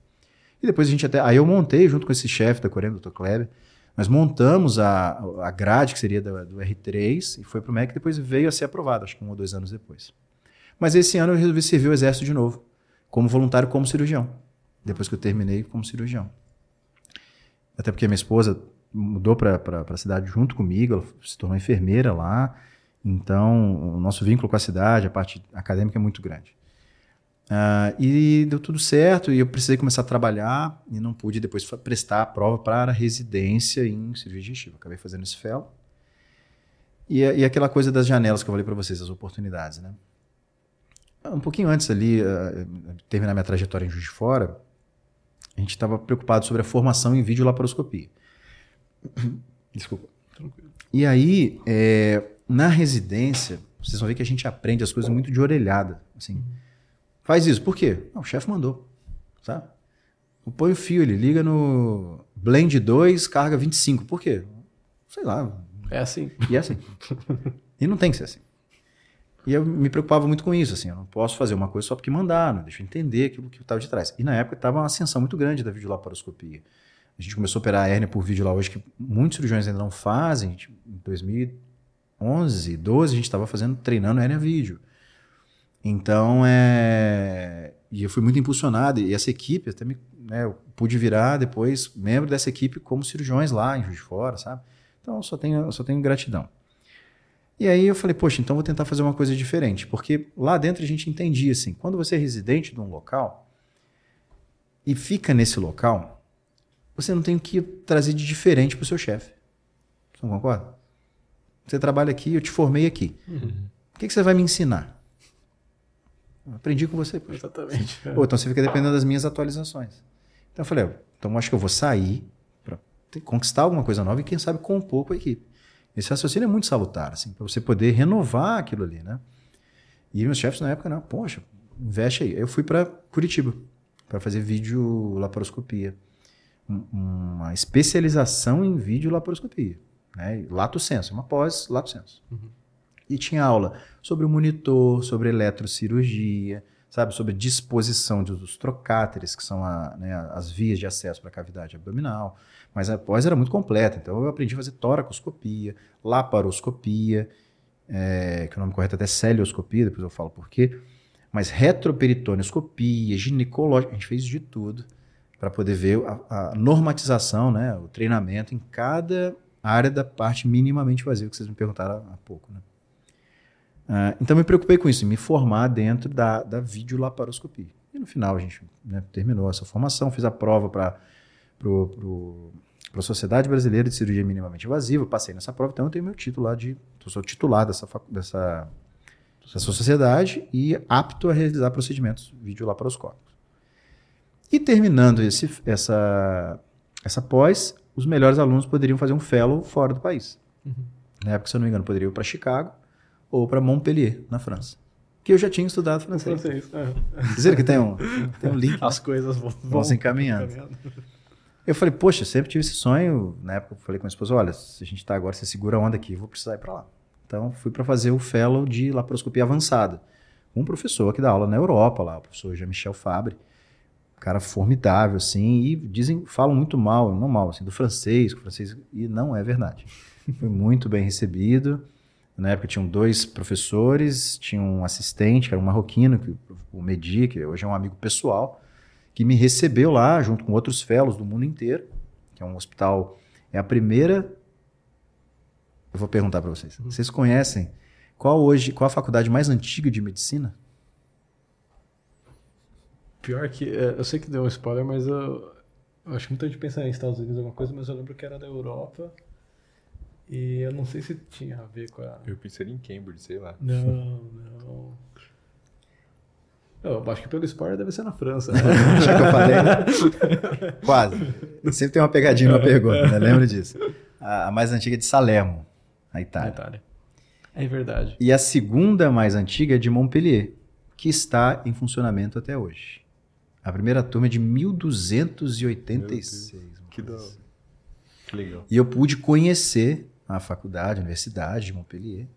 E depois a gente até. Aí eu montei junto com esse chefe da Coreia, o Dr. Kleber, nós montamos a, a grade que seria do, do R3 e foi para o MEC, depois veio a ser aprovado, acho que um ou dois anos depois. Mas esse ano eu resolvi servir o exército de novo, como voluntário, como cirurgião. Depois que eu terminei como cirurgião. Até porque minha esposa mudou para a cidade junto comigo, ela se tornou enfermeira lá. Então, o nosso vínculo com a cidade, a parte acadêmica é muito grande. Uh, e deu tudo certo, e eu precisei começar a trabalhar, e não pude depois prestar a prova para a residência em cirurgia digestiva. Acabei fazendo esse fellow. E, e aquela coisa das janelas que eu falei para vocês, as oportunidades, né? Um pouquinho antes ali, uh, terminar minha trajetória em Juiz de Fora, a gente estava preocupado sobre a formação em videolaparoscopia. Desculpa. Tranquilo. E aí, é, na residência, vocês vão ver que a gente aprende as coisas muito de orelhada. Assim, faz isso. Por quê? Não, o chefe mandou. Sabe? põe o fio, ele liga no blend 2, carga 25. Por quê? Sei lá. É assim. E é assim. e não tem que ser assim. E eu me preocupava muito com isso, assim, eu não posso fazer uma coisa só porque mandaram, deixa eu entender aquilo que estava de trás. E na época estava uma ascensão muito grande da videolaparoscopia. A gente começou a operar a hérnia por vídeo lá hoje, que muitos cirurgiões ainda não fazem. Gente, em 2011, 12, a gente estava fazendo, treinando hérnia vídeo. Então, é... E eu fui muito impulsionado, e essa equipe, até me, né, eu pude virar depois membro dessa equipe como cirurgiões lá em Juiz de Fora, sabe? Então, só tenho, só tenho gratidão. E aí eu falei, poxa, então vou tentar fazer uma coisa diferente. Porque lá dentro a gente entendia assim, quando você é residente de um local e fica nesse local, você não tem o que trazer de diferente para o seu chefe. Você não concorda? Você trabalha aqui, eu te formei aqui. Uhum. O que, que, você vai me ensinar? Aprendi com você. Poxa. Exatamente. Pô, então você fica dependendo das minhas atualizações. Então eu falei, então acho que eu vou sair para conquistar alguma coisa nova e quem sabe com um pouco a equipe. Esse raciocínio é muito salutar, assim, para você poder renovar aquilo ali, né? E meus chefes na época, não, poxa, investe aí. Eu fui para Curitiba para fazer vídeo laparoscopia. Uma especialização em vídeo laparoscopia. Né? Lato senso, uma pós lato senso. Uhum. E tinha aula sobre o monitor, sobre eletrocirurgia, sabe, sobre disposição dos trocáteres, que são a, né, as vias de acesso para a cavidade abdominal. Mas a pós era muito completa, então eu aprendi a fazer toracoscopia, laparoscopia, é, que o nome correto é até celioscopia, depois eu falo por quê. Mas retroperitoneoscopia, ginecológica, a gente fez de tudo para poder ver a, a, normatização, né, o treinamento em cada área da parte minimamente vazia, que vocês me perguntaram há pouco. Né? Uh, então me preocupei com isso, me formar dentro da, da videolaparoscopia. E no final a gente né, terminou essa formação, fiz a prova para a Sociedade Brasileira de Cirurgia Minimamente Invasiva, passei nessa prova, então eu tenho meu título lá de. Sou titular dessa, dessa, dessa sociedade e apto a realizar procedimentos videolaparoscópicos. E terminando esse, essa, essa pós, os melhores alunos poderiam fazer um fellow fora do país. Uhum. Na época, se eu não me engano, poderiam ir para Chicago ou para Montpellier, na França. Que eu já tinha estudado francês. francês é. Dizer que tem um, tem um link. As coisas vão, vão se encaminhando. encaminhando. Eu falei, poxa, sempre tive esse sonho. Na época, eu falei com a minha esposa: olha, se a gente está agora, você segura a onda aqui, eu vou precisar ir para lá. Então, fui para fazer o fellow de laparoscopia avançada. Um professor que dá aula na Europa lá, o professor Jean-Michel Fabre. Cara formidável, assim, e dizem, falam muito mal, não mal, assim, do francês, francês, e não é verdade. Foi muito bem recebido. Na época tinham dois professores, tinha um assistente, que era um marroquino, que, o Medi, que hoje é um amigo pessoal, que me recebeu lá, junto com outros fellows do mundo inteiro, que é um hospital. É a primeira. Eu vou perguntar para vocês. Uhum. Vocês conhecem qual hoje, qual a faculdade mais antiga de medicina? Pior que. É, eu sei que deu um spoiler, mas eu, eu acho muito de pensar em Estados Unidos alguma coisa, mas eu lembro que era da Europa. E eu não sei se tinha a ver com a. Eu pensei em Cambridge, sei lá. Não, não. Eu acho que pelo spoiler deve ser na França. Né? acho que eu falei? Quase. Sempre tem uma pegadinha na pergunta, né? Lembra disso? A, a, mais antiga é de Salermo, na Itália. Na Itália. É verdade. E a segunda mais antiga é de Montpellier, que está em funcionamento até hoje. A primeira turma é de 1286. Que, da... que legal. E eu pude conhecer a faculdade, a universidade de Montpellier,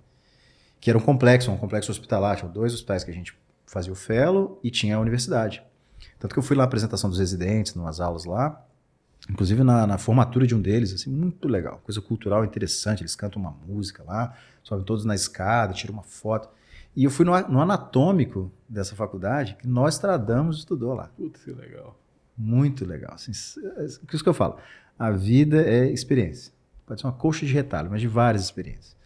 que era um complexo, um complexo hospitalar, tinha dois hospitais que a gente fazia o fellow e tinha a universidade. Tanto que eu fui lá na apresentação dos residentes, nas aulas lá, inclusive na, na, formatura de um deles, assim, muito legal, coisa cultural interessante, eles cantam uma música lá, sobem todos na escada, tiram uma foto. E eu fui no, no anatômico dessa faculdade, que nós tradamos estudou lá. Putz, que legal. Muito legal. Assim, é isso que eu falo. A vida é experiência. Pode ser uma coxa de retalho, mas de várias experiências.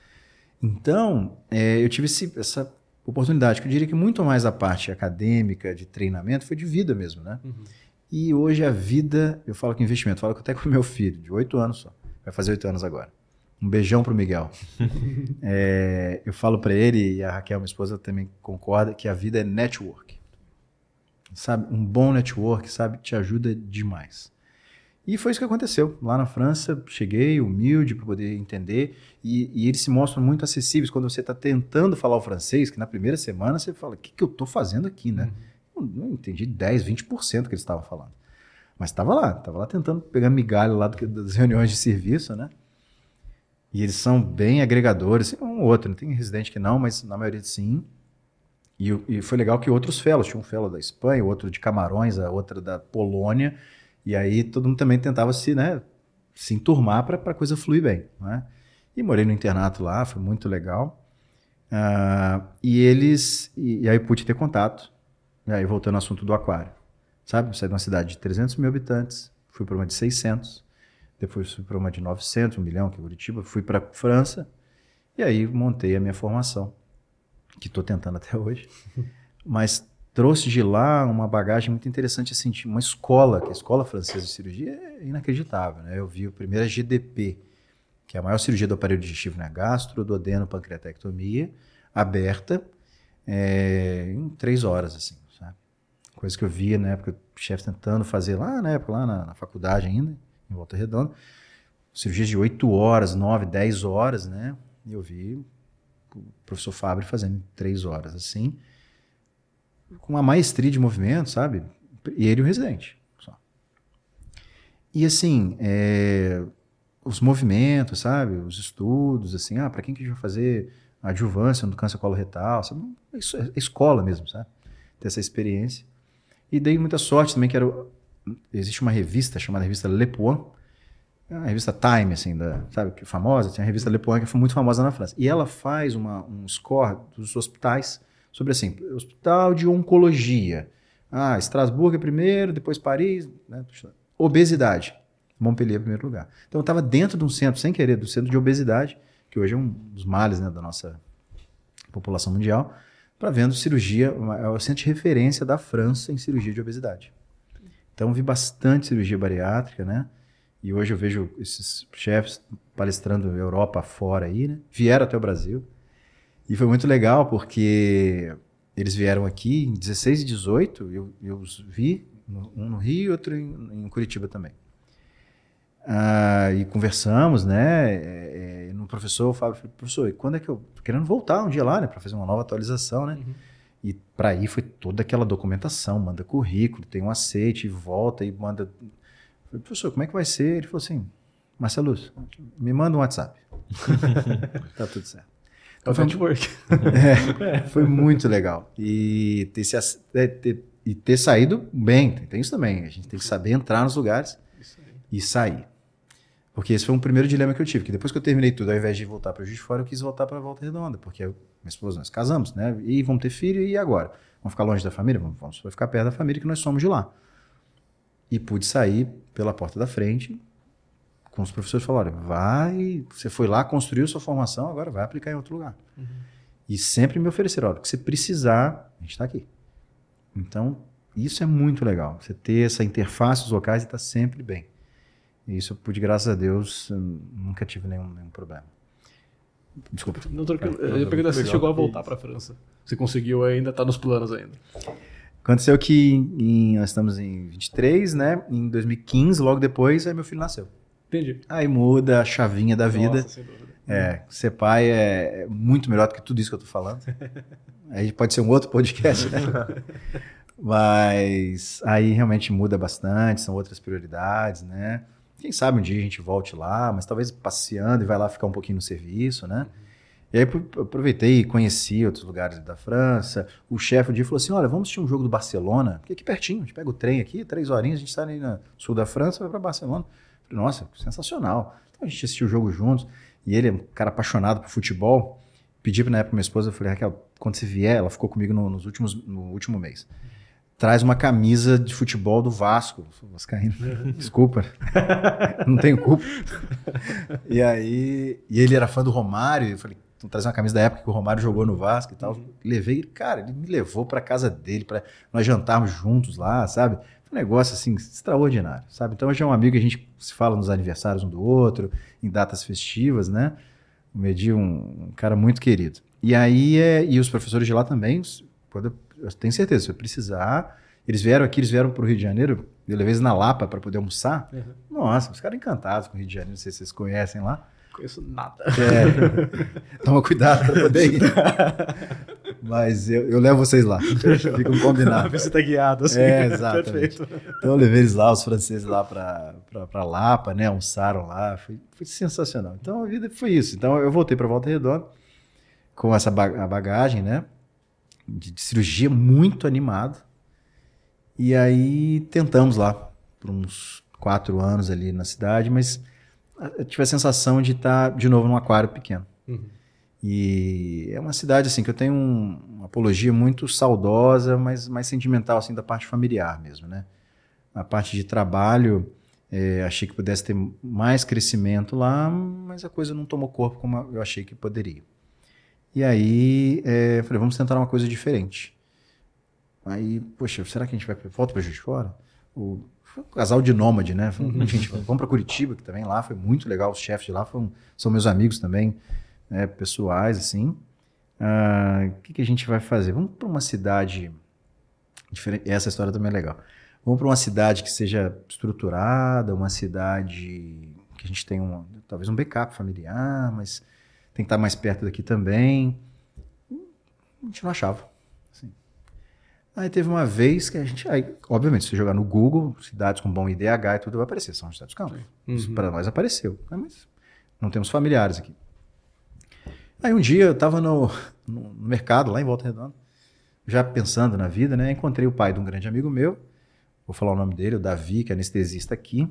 Então, é, eu tive esse, essa oportunidade, que eu diria que muito mais a parte acadêmica, de treinamento, foi de vida mesmo, né? Uhum. E hoje a vida, eu falo que investimento, falo até com meu filho, de oito anos só, vai fazer oito anos agora. Um beijão pro Miguel. é, eu falo para ele, e a Raquel, minha esposa, também concorda, que a vida é network. Sabe? Um bom network, sabe? Te ajuda demais. E foi isso que aconteceu. Lá na França, cheguei humilde para poder entender. E, e, eles se mostram muito acessíveis quando você está tentando falar o francês, que na primeira semana você fala: o que, que eu estou fazendo aqui, né? Uhum. Eu não entendi 10, 20% que eles estavam falando. Mas estava lá, estava lá tentando pegar migalha lá do, das reuniões de serviço, né? E eles são bem agregadores, um ou outro, não tem residente que não, mas na maioria sim. E, e, foi legal que outros fellows, tinha um fellow da Espanha, outro de Camarões, a outra da Polônia, e aí todo mundo também tentava se, né, se enturmar para a coisa fluir bem. Né? E morei no internato lá, foi muito legal. Uh, e eles, e, e, aí pude ter contato, e aí voltando ao assunto do aquário. Sabe, saí de uma cidade de 300 mil habitantes, fui para uma de 600, depois fui para uma de 900, um milhão, que é Curitiba, fui para França, e aí montei a minha formação que estou tentando até hoje, mas trouxe de lá uma bagagem muito interessante, assim, uma escola, que a Escola Francesa de Cirurgia é inacreditável, né? Eu vi a primeira GDP, que é a maior cirurgia do aparelho digestivo, né? Gastro, duodeno, pancreatectomia, aberta, é, em três horas, assim, sabe? Coisa que eu via na época, o chefe tentando fazer lá na época, lá na, na faculdade ainda, em Volta Redonda, cirurgias de oito horas, nove, dez horas, né? E eu vi o professor Fábio fazendo em três horas, assim, com uma maestria de movimento, sabe? E ele o residente. Só. E assim, é, os movimentos, sabe? Os estudos, assim, ah, para quem que a gente vai fazer adjuvância no câncer coloretal, sabe? Isso é escola mesmo, sabe? Ter essa experiência. E dei muita sorte também, que era. Existe uma revista chamada revista Le Point, é a revista Time, assim, da, sabe, que é famosa, tem a revista Le Point, que foi muito famosa na França. E ela faz uma, um score dos hospitais sobre, assim, hospital de oncologia. Ah, Estrasburgo é primeiro, depois Paris, né? obesidade. Montpellier em primeiro lugar. Então eu estava dentro de um centro, sem querer, do centro de obesidade, que hoje é um dos males né, da nossa população mundial, para vendo cirurgia, é o centro de referência da França em cirurgia de obesidade. Então vi bastante cirurgia bariátrica, né? E hoje eu vejo esses chefes palestrando Europa fora aí, né? Vieram até o Brasil. E foi muito legal porque eles vieram aqui em 16 e 18, eu, eu os vi, um no Rio e outro em, em Curitiba também. Ah, e conversamos, né? É, é, no professor, o Fábio falou, professor, quando é que eu tô querendo voltar um dia lá, né, para fazer uma nova atualização, né? Uhum. E para ir foi toda aquela documentação, manda currículo, tem um aceite, volta e manda Falei, professor, como é que vai ser? Ele falou assim, Marcelo, me manda um WhatsApp. tá tudo certo. Então, foi, network. é, foi muito legal. E ter, se, é, ter, e ter saído bem, tem isso também. A gente tem que saber entrar nos lugares e sair. Porque esse foi um primeiro dilema que eu tive, que depois que eu terminei tudo, ao invés de voltar para o Juiz de Fora, eu quis voltar para a Volta Redonda, porque eu, minha esposa, nós casamos, né? E vamos ter filho, e agora? Vamos ficar longe da família? Vamos, vamos ficar perto da família, que nós somos de lá. E pude sair pela porta da frente com os professores falaram: vai, você foi lá, construiu sua formação, agora vai aplicar em outro lugar. Uhum. E sempre me ofereceram: olha, que você precisar, a gente está aqui. Então, isso é muito legal. Você ter essa interface dos locais e estar tá sempre bem. E isso eu pude, graças a Deus, nunca tive nenhum, nenhum problema. Desculpa. Não, tranquilo. eu ia perguntar se você chegou a voltar para a França. Você conseguiu ainda, está nos planos ainda. Aconteceu que em, nós estamos em 23, né? Em 2015, logo depois, aí meu filho nasceu. Entendi. Aí muda a chavinha da vida. Nossa, sem dúvida. É, ser pai é muito melhor do que tudo isso que eu tô falando. aí pode ser um outro podcast, né? Mas aí realmente muda bastante, são outras prioridades, né? Quem sabe um dia a gente volte lá, mas talvez passeando e vai lá ficar um pouquinho no serviço, né? Uhum. E aí aproveitei e conheci outros lugares da França. O chefe um dia falou assim: olha, vamos assistir um jogo do Barcelona, que é aqui pertinho, a gente pega o trem aqui, três horinhas, a gente está ali no sul da França, vai para Barcelona. falei, nossa, sensacional. Então a gente assistiu o jogo juntos. E ele é um cara apaixonado por futebol. Pedi na época minha esposa, eu falei, Raquel, quando você vier, ela ficou comigo no, nos últimos, no último mês. Traz uma camisa de futebol do Vasco. Vascaíno. Desculpa. Não tenho culpa. E aí. E ele era fã do Romário. Eu falei, trazer uma camisa da época que o Romário jogou no Vasco e tal. Uhum. Levei, cara, ele me levou para casa dele para nós jantarmos juntos lá, sabe? Um negócio assim extraordinário, sabe? Então hoje é um amigo que a gente se fala nos aniversários um do outro, em datas festivas, né? O Medi um, um cara muito querido. E aí é, e os professores de lá também, quando eu tenho certeza, se eu precisar, eles vieram aqui, eles vieram para o Rio de Janeiro, eu levei eles na Lapa para poder almoçar. Uhum. Nossa, os caras encantados com o Rio de Janeiro, não sei se vocês conhecem lá conheço nada. É. Toma cuidado para poder ir. Mas eu, eu levo vocês lá. Fica um combinado. Visita guiada, assim. É, exatamente. Perfeito. Então eu levei eles lá, os franceses lá para Lapa, né? Almoçaram lá. Foi, foi sensacional. Então a vida foi isso. Então eu voltei para Volta Redonda com essa bagagem, né? De, de cirurgia muito animado. E aí tentamos lá por uns quatro anos ali na cidade, mas eu tive a sensação de estar de novo num aquário pequeno. Uhum. E é uma cidade assim que eu tenho um- uma apologia muito saudosa, mas mais sentimental assim da parte familiar mesmo, né? A parte de trabalho, eh, achei que pudesse ter mais crescimento lá, mas a coisa não tomou corpo como eu achei que poderia. E aí, eh, falei, vamos tentar uma coisa diferente. Aí, poxa, será que a gente vai volta para Juiz de Fora? O foi um casal de nômade, né? Falei, gente, vamos para Curitiba, que também lá foi muito legal. Os chefes de lá foram, são meus amigos também, né, pessoais, assim. Ah, O que, que a gente vai fazer? Vamos para uma cidade diferente. Essa história também é legal. Vamos para uma cidade que seja estruturada, uma cidade que a gente tenha um, talvez um backup familiar, mas tem que estar mais perto daqui também. A gente não achava. assim. Aí teve uma vez que a gente. Aí, obviamente, se você jogar no Google, cidades com bom IDH e tudo, vai aparecer. São José dos Campos. Isso para nós apareceu. né? Mas não temos familiares aqui. Aí um dia eu estava no, no no mercado, lá em Volta Redonda, já pensando na vida, né? Encontrei o pai de um grande amigo meu, vou falar o nome dele, o Davi, que é anestesista aqui.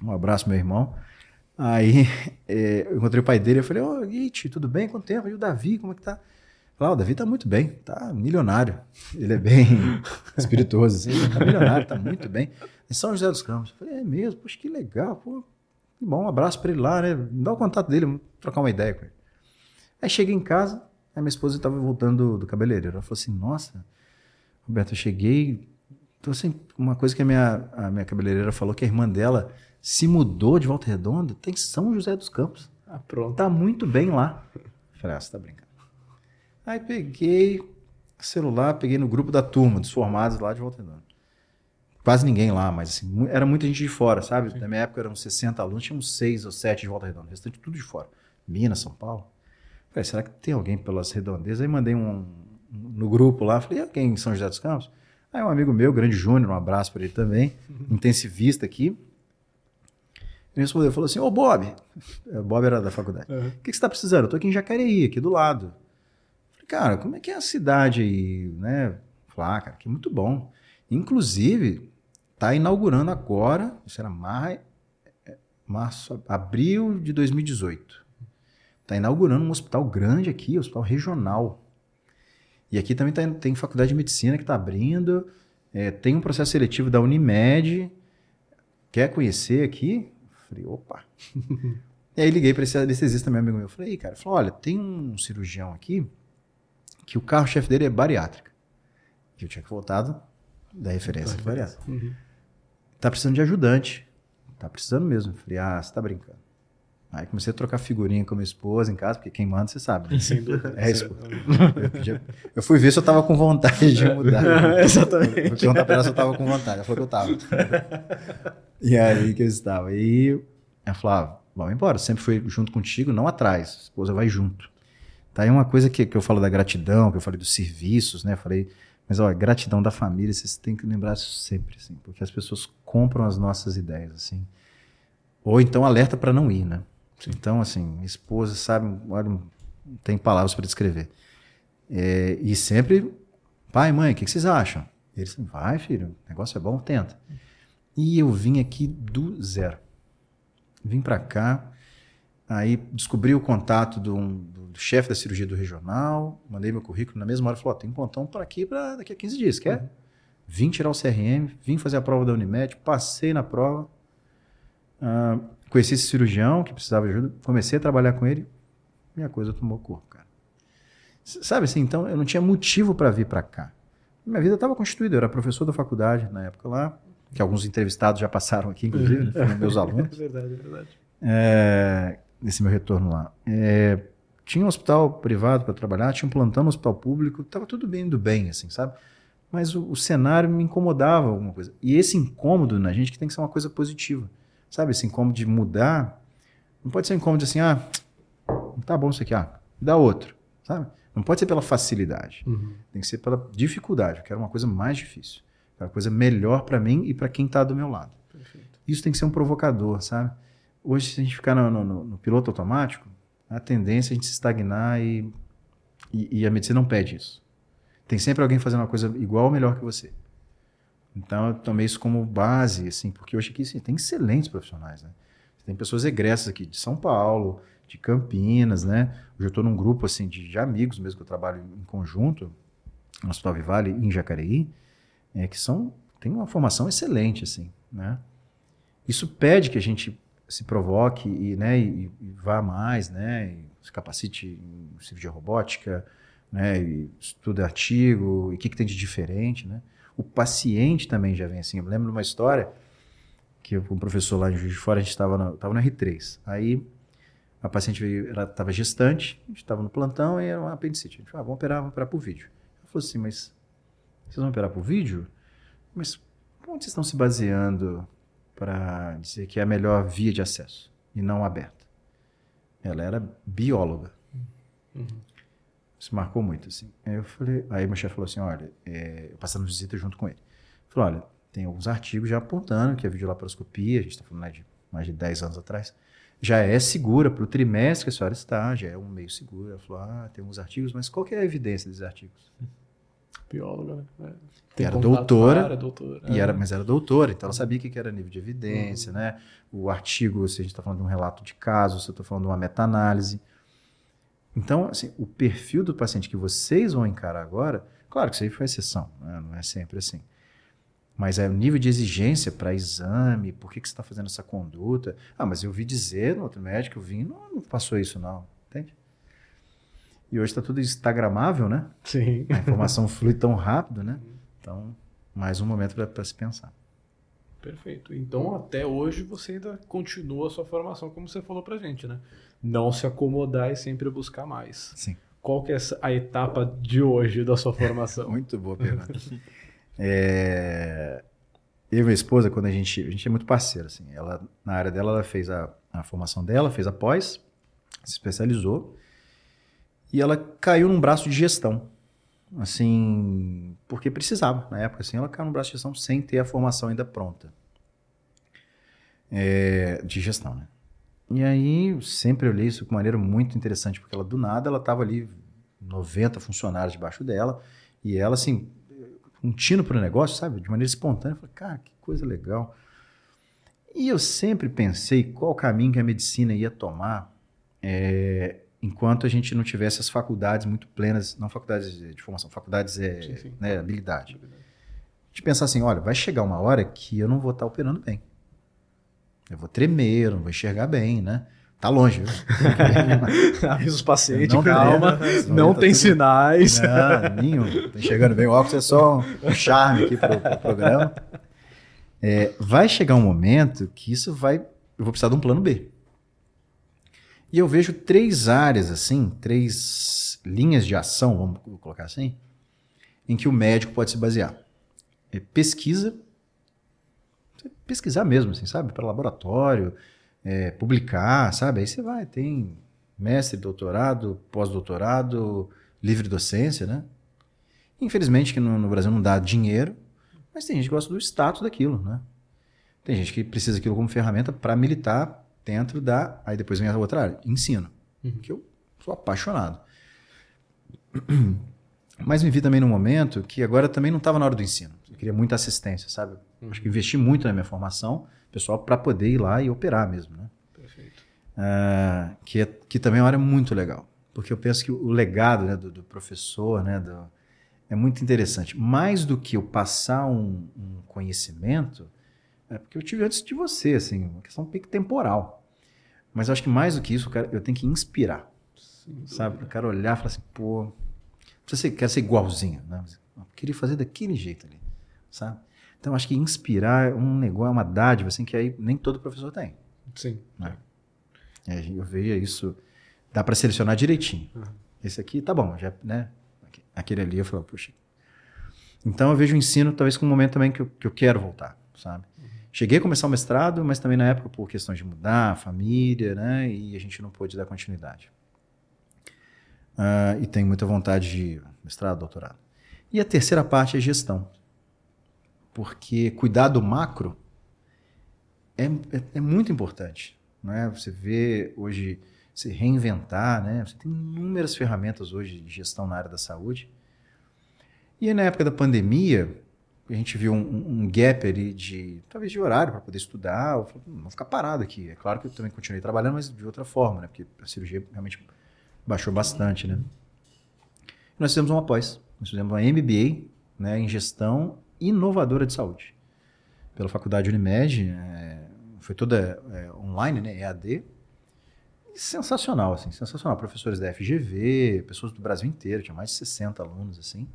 Um abraço, meu irmão. Aí eh, eu encontrei o pai dele, eu falei, ô, Iti, tudo bem? Quanto tempo? E o Davi, como é que tá? Falei, ah, o Davi tá muito bem, tá milionário. Ele é bem espirituoso, assim, tá milionário, tá muito bem. Em São José dos Campos. Eu falei, é mesmo? Poxa, que legal, pô. Que bom, um abraço pra ele lá, né? Me dá o contato dele, trocar uma ideia com ele. Aí cheguei em casa, aí minha esposa estava voltando do, do cabeleireiro. Ela falou assim: Nossa, Roberto, eu cheguei. Tô assim, uma coisa que a minha, a minha cabeleireira falou que a irmã dela se mudou de Volta Redonda, tem São José dos Campos. Ah, pronto. Tá muito bem lá. Falei, ah, você tá brincando. Aí peguei celular, peguei no grupo da turma, dos formados lá de Volta Redonda. Quase ninguém lá, mas assim, era muita gente de fora, sabe? Na minha época eram 60 alunos, tínhamos seis ou sete de Volta Redonda, o restante tudo de fora. Minas, São Paulo. Falei, será que tem alguém pelas redondezas? Aí mandei um no grupo lá, falei, "E alguém em São José dos Campos? Aí um amigo meu, grande Júnior, um abraço para ele também, intensivista aqui. Ele respondeu, falou assim, ô Bob, É, Bob era da faculdade, o Uhum. que, que você está precisando? Eu tô aqui em Jacareí, aqui do lado. Falei, cara, como é que é a cidade aí, né? Falei, ah, cara, que muito bom. Inclusive, tá inaugurando agora, isso era maio, é, março, abril de 2018. Está inaugurando um hospital grande aqui, um hospital regional. E aqui também tá- tem faculdade de medicina que está abrindo. é, tem um processo seletivo da Unimed. Quer conhecer aqui? Falei, opa. e aí liguei para esse anestesista, meu amigo meu. Falei, "Ih, cara, falou, olha, tem um cirurgião aqui que o carro-chefe dele é bariátrica. E eu tinha voltado da referência de bariátrica. Uhum. Tá precisando de ajudante. Tá precisando mesmo. Falei, ah, você tá brincando. Aí comecei a trocar figurinha com a minha esposa em casa, porque quem manda você sabe. Né? Sem dúvida. É isso. Eu, eu fui ver se eu tava com vontade de mudar. Exatamente. Eu fui perguntar pra ela se eu tava com vontade. Ela falou que eu tava. E aí que eu estava. E ela falou: ah, vamos embora. Sempre fui junto contigo, não atrás. A esposa vai junto. Tá aí uma coisa que, que eu falo da gratidão, que eu falei dos serviços, né? Eu falei, mas ó, gratidão da família, vocês têm que lembrar isso sempre, assim, porque as pessoas compram as nossas ideias, assim. Ou então alerta para não ir, né? Então, assim, minha esposa, sabe, olha, não tem palavras para descrever. É, e sempre, pai, mãe, o que, que vocês acham? Eles, vai, filho, o negócio é bom, tenta. E eu vim aqui do zero. Vim para cá, aí descobri o contato do, do, do chefe da cirurgia do regional, mandei meu currículo na mesma hora, falou, ó, tem um plantão para aqui para daqui a 15 dias, quer? Vim tirar o CRM, vim fazer a prova da Unimed, passei na prova, ah, conheci esse cirurgião que precisava de ajuda, comecei a trabalhar com ele, minha coisa tomou corpo, cara. Sabe assim, então eu não tinha motivo para vir para cá. Minha vida estava constituída, eu era professor da faculdade na época lá, que alguns entrevistados já passaram aqui, inclusive, né, foram meus alunos É verdade, é verdade. é, nesse meu retorno lá. É, tinha um hospital privado para trabalhar, tinha um plantão no hospital público, estava tudo bem indo bem, assim, sabe? Mas o, o cenário me incomodava alguma coisa. E esse incômodo na gente que tem que ser uma coisa positiva, sabe? Esse incômodo de mudar, não pode ser um incômodo de assim, ah, não tá bom isso aqui, ah, dá outro, sabe? Não pode ser pela facilidade. Uhum. Tem que ser pela dificuldade. Eu quero uma coisa mais difícil. Eu quero uma coisa melhor para mim e para quem está do meu lado. Perfeito. Isso tem que ser um provocador, sabe? Hoje, se a gente ficar no, no- no piloto automático, a tendência é a gente se estagnar e, e, e a medicina não pede isso. Tem sempre alguém fazendo uma coisa igual ou melhor que você. Então, eu tomei isso como base, assim, porque hoje aqui assim, tem excelentes profissionais, né? Tem pessoas egressas aqui de São Paulo, de Campinas, né? Hoje eu estou num grupo, assim, de, de amigos mesmo que eu trabalho em conjunto, no Hospital Vivale, em Jacareí, é, que são, tem uma formação excelente, assim, né? Isso pede que a gente se provoque e, né, e, e vá mais, né, e se capacite em cirurgia robótica, né, e estude artigo, e o que, que tem de diferente, né. O paciente também já vem assim. Eu lembro de uma história que eu, com um professor lá em Juiz de Fora, a gente estava no, tava no R3. Aí a paciente veio, ela estava gestante, a gente estava no plantão e era uma apendicite. A gente falou, ah, vamos operar, vamos operar por vídeo. Ela falou assim, mas vocês vão operar por vídeo? Mas onde vocês estão se baseando para dizer que é a melhor via de acesso e não aberta? Ela era bióloga. Isso marcou muito, assim. Aí eu falei, aí meu chefe falou assim, olha, é, eu passando visita junto com ele. Falou, olha, tem alguns artigos já apontando que a videolaparoscopia, a gente está falando né, de mais de 10 anos atrás, já é segura para o trimestre que a senhora está, já é um meio seguro. Ela falou, ah, tem alguns artigos, mas qual que é a evidência desses artigos? Bióloga, né? É. E era doutora, área, doutora. E é. era, mas era doutora, então ela sabia o que era nível de evidência, né? O artigo, se a gente está falando de um relato de caso, se eu estou falando de uma meta-análise. Então, assim, o perfil do paciente que vocês vão encarar agora, claro que isso aí foi exceção, né? não é sempre assim. Mas é o nível de exigência para exame, por que, que você está fazendo essa conduta? Ah, mas eu ouvi dizer no outro médico, eu vim, não, não passou isso não, entende? E hoje está tudo instagramável, né? Sim. A informação flui tão rápido, né? Então, mais um momento para se pensar. Perfeito. Então, até hoje, você ainda continua a sua formação, como você falou pra gente, né? Não se acomodar e sempre buscar mais. Sim. Qual que é a etapa de hoje da sua formação? Muito boa pergunta. É, Eu e minha esposa, quando a gente. A gente é muito parceiro, assim. Ela, na área dela, ela fez a, a formação dela, fez a pós, se especializou. E ela caiu num braço de gestão. Assim, porque precisava. Na época, assim, ela caiu num braço de gestão sem ter a formação ainda pronta. É, de gestão, né? E aí, eu sempre olhei isso de uma maneira muito interessante, porque ela, do nada, ela estava ali, 90 funcionários debaixo dela, e ela, assim, um tino para o negócio, sabe? De maneira espontânea. Eu falei, cara, que coisa legal. E eu sempre pensei qual caminho que a medicina ia tomar é, enquanto a gente não tivesse as faculdades muito plenas, não faculdades de formação, faculdades é, Sim, sim. né, habilidade. De pensar assim, olha, vai chegar uma hora que eu não vou estar operando bem. Eu vou tremer, eu não vou enxergar bem, né? Tá longe? Avisa os pacientes, Não calma, não tá tem tudo- sinais. Não, nenhum. Tá enxergando bem. O óculos é só um charme aqui pro, pro programa. É, vai chegar um momento que isso vai. Eu vou precisar de um plano B. E eu vejo três áreas, assim, três linhas de ação, vamos colocar assim, em que o médico pode se basear. É pesquisa, pesquisar mesmo, assim, sabe? Para laboratório, é, publicar, sabe? Aí você vai, tem mestre, doutorado, pós-doutorado, livre docência, né? Infelizmente que no, no Brasil não dá dinheiro, mas tem gente que gosta do status daquilo, né? Tem gente que precisa daquilo como ferramenta para militar dentro da. Aí depois vem a outra área, ensino, Uhum. que eu sou apaixonado. Mas me vi também num momento que agora também não estava na hora do ensino. Eu queria muita assistência, sabe? Acho que investi muito na minha formação, pessoal, para poder ir lá e operar mesmo, né? Perfeito. Ah, que, é- que também é uma área muito legal. Porque eu penso que o legado né, do, do professor né, do- é muito interessante. Mais do que eu passar um, um conhecimento, é porque eu tive antes de você, assim, uma questão meio que temporal. Mas acho que mais do que isso, eu, quero- eu tenho que inspirar, Sim, sabe? Eu quero olhar e falar assim, pô, precisa ser, quero ser igualzinho, né? Eu queria fazer daquele jeito ali, sabe? Então, acho que inspirar é um negócio, é uma dádiva, assim, que aí nem todo professor tem. Sim. É. É, eu veia isso, dá para selecionar direitinho. Uhum. Esse aqui tá bom, já, né? Aquele ali eu falo, puxa. Então eu vejo o ensino talvez como um momento também que eu, que eu quero voltar, sabe? Cheguei a começar o mestrado, mas também na época por questões de mudar, família, né? E a gente não pôde dar continuidade. Uh, e tenho muita vontade de mestrado, doutorado. E a terceira parte é gestão. Porque cuidar do macro é, é, é muito importante. Né? Você vê hoje se reinventar, né? Você tem inúmeras ferramentas hoje de gestão na área da saúde. E aí, na época da pandemia, a gente viu um, um gap ali de, talvez de horário para poder estudar, eu falei, não ficar parado aqui. É claro que eu também continuei trabalhando, mas de outra forma, né? Porque a cirurgia realmente baixou bastante, né? Nós fizemos uma pós, nós fizemos uma MBA né, em gestão inovadora de saúde. Pela Faculdade Unimed, é, foi toda é, online, né, EAD, sensacional, assim, sensacional. Professores da FGV, pessoas do Brasil inteiro, tinha mais de 60 alunos, assim.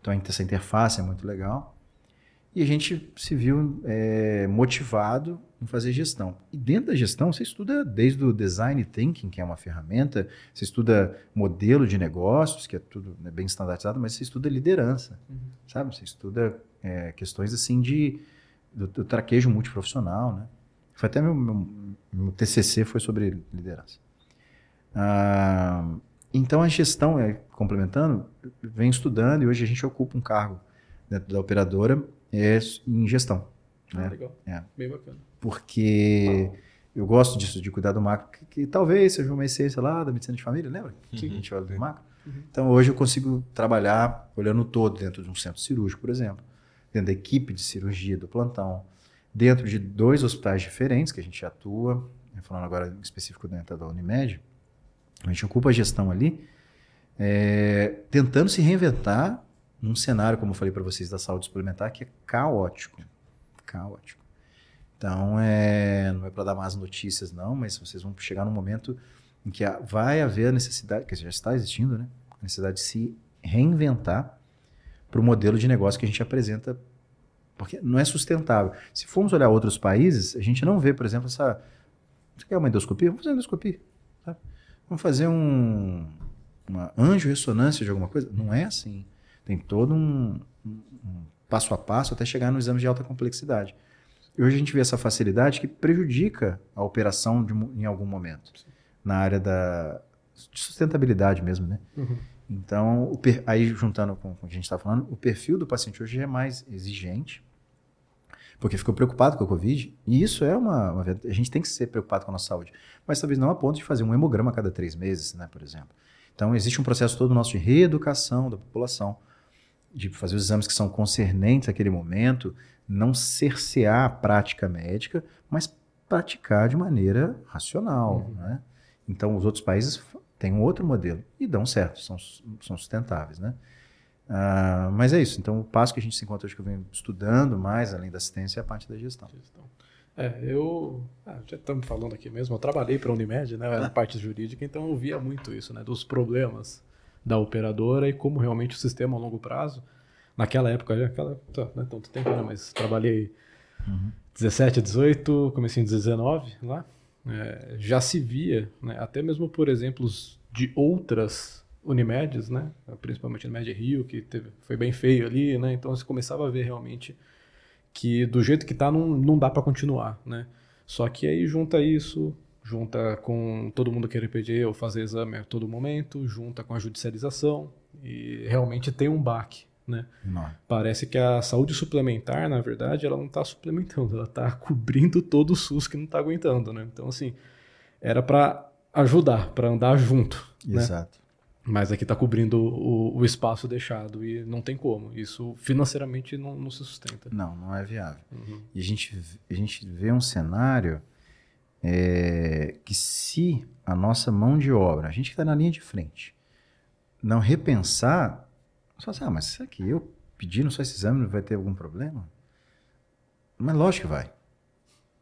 Então essa interface é muito legal. E a gente se viu é, motivado em fazer gestão. E dentro da gestão, você estuda desde o design thinking, que é uma ferramenta, você estuda modelo de negócios, que é tudo né, bem standardizado, mas você estuda liderança, uhum. sabe? Você estuda é, questões assim de do, do traquejo multiprofissional, né? Foi até meu, meu, meu TCC foi sobre liderança. Ah, então a gestão, é, complementando, vem estudando e hoje a gente ocupa um cargo dentro da operadora é, em gestão. Ah, né? legal. É. Bem bacana. Porque eu gosto disso, de cuidar do macro, que, que, talvez seja uma essência lá da medicina de família, lembra? Sim. A gente olha do macro. Uhum. Então hoje eu consigo trabalhar olhando todo dentro de um centro cirúrgico, por exemplo, dentro da equipe de cirurgia do plantão, dentro de dois hospitais diferentes que a gente atua, falando agora em específico dentro da Unimed, a gente ocupa a gestão ali, é, tentando se reinventar num cenário, como eu falei para vocês, da saúde suplementar, que é caótico. Caótico. Então, é, não é para dar más notícias, não, mas vocês vão chegar num momento em que vai haver a necessidade, que já está existindo, né? A necessidade de se reinventar para o modelo de negócio que a gente apresenta porque não é sustentável. Se formos olhar outros países, a gente não vê, por exemplo, essa. Você quer uma endoscopia? Vamos fazer uma endoscopia. Sabe? Vamos fazer um, uma anjo-ressonância de alguma coisa? Não é assim. Tem todo um, um, passo a passo até chegar no exame de alta complexidade. E hoje a gente vê essa facilidade que prejudica a operação de, em algum momento. Sim. Na área da de sustentabilidade mesmo, né? Uhum. Então, aí juntando com, com o que a gente está falando, o perfil do paciente hoje é mais exigente, porque ficou preocupado com a Covid, e isso é uma, uma, A gente tem que ser preocupado com a nossa saúde, mas talvez não a ponto de fazer um hemograma a cada três meses, né, por exemplo. Então, existe um processo todo nosso de reeducação da população, de fazer os exames que são concernentes àquele momento, não cercear a prática médica, mas praticar de maneira racional. Uhum. Né? Então, os outros países têm um outro modelo e dão certo, são, são sustentáveis. Né? Uh, mas é isso. Então, o passo que a gente se encontra hoje que eu venho estudando mais, além da assistência, é a parte da gestão. gestão. É, eu. Ah, já estamos falando aqui mesmo, eu trabalhei para a Unimed, né, na ah. parte jurídica, então eu via muito isso, né, dos problemas da operadora e como realmente o sistema a longo prazo, naquela época, aquela, tá, não é tanto tempo, né, mas trabalhei uhum. 17, 18, comecei em 19 lá, é, já se via, né, até mesmo por exemplos de outras Unimedes, né? Principalmente Unimed Rio, que teve, foi bem feio ali, né? Então você começava a ver realmente que do jeito que tá não, não dá para continuar, né? Só que aí junta isso, junta com todo mundo querer pedir ou fazer exame a todo momento, junta com a judicialização e realmente tem um baque, né? Não. Parece que a saúde suplementar, na verdade, ela não está suplementando, ela está cobrindo todo o SUS que não está aguentando, né? Então assim, era para ajudar, para andar junto, né? Exato. Né? Mas aqui está cobrindo o, o, espaço deixado e não tem como. Isso financeiramente não, não se sustenta. Não, não é viável. Uhum. E a gente, a gente vê um cenário é, que se a nossa mão de obra, a gente que está na linha de frente, não repensar, só assim, ah, mas isso aqui eu pedindo só esse exame vai ter algum problema? Mas lógico que vai.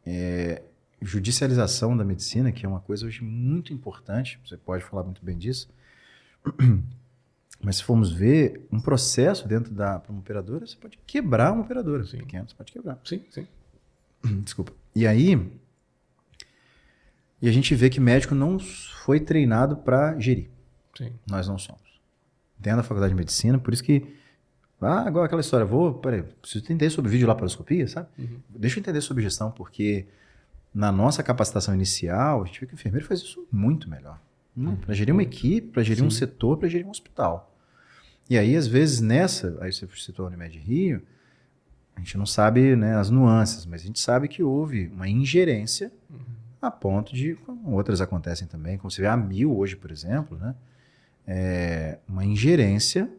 É, judicialização da medicina, que é uma coisa hoje muito importante, você pode falar muito bem disso, mas se formos ver um processo dentro da uma operadora, você pode quebrar uma operadora. Sim. Pequeno, você pode quebrar. Sim, sim. Desculpa. E aí, e a gente vê que médico não foi treinado para gerir. Sim. Nós não somos. Dentro da faculdade de medicina, por isso que ah, agora aquela história, vou, peraí, preciso entender sobre videolaparoscopia, sabe? Uhum. Deixa eu entender sobre gestão, porque na nossa capacitação inicial, a gente vê que o enfermeiro faz isso muito melhor Para gerir uma equipe, para gerir um setor, para gerir um hospital. E aí, às vezes, nessa, aí você citou a Unimed Rio, a gente não sabe né, as nuances, mas a gente sabe que houve uma ingerência uhum. a ponto de, outras acontecem também, como você vê a Mil hoje, por exemplo, né, é uma ingerência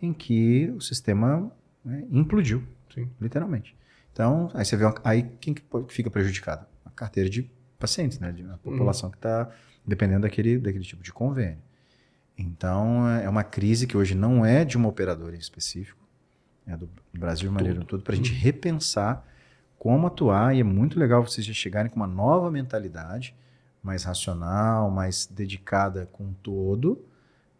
em que o sistema né, implodiu, Sim. literalmente. Então, aí você vê, uma, aí quem que fica prejudicado? A carteira de pacientes, né, de, a população uhum. que está dependendo daquele, daquele tipo de convênio. Então, é uma crise que hoje não é de uma operadora em específico, é do Brasil maneiro todo, para a gente repensar como atuar. E é muito legal vocês já chegarem com uma nova mentalidade, mais racional, mais dedicada com todo,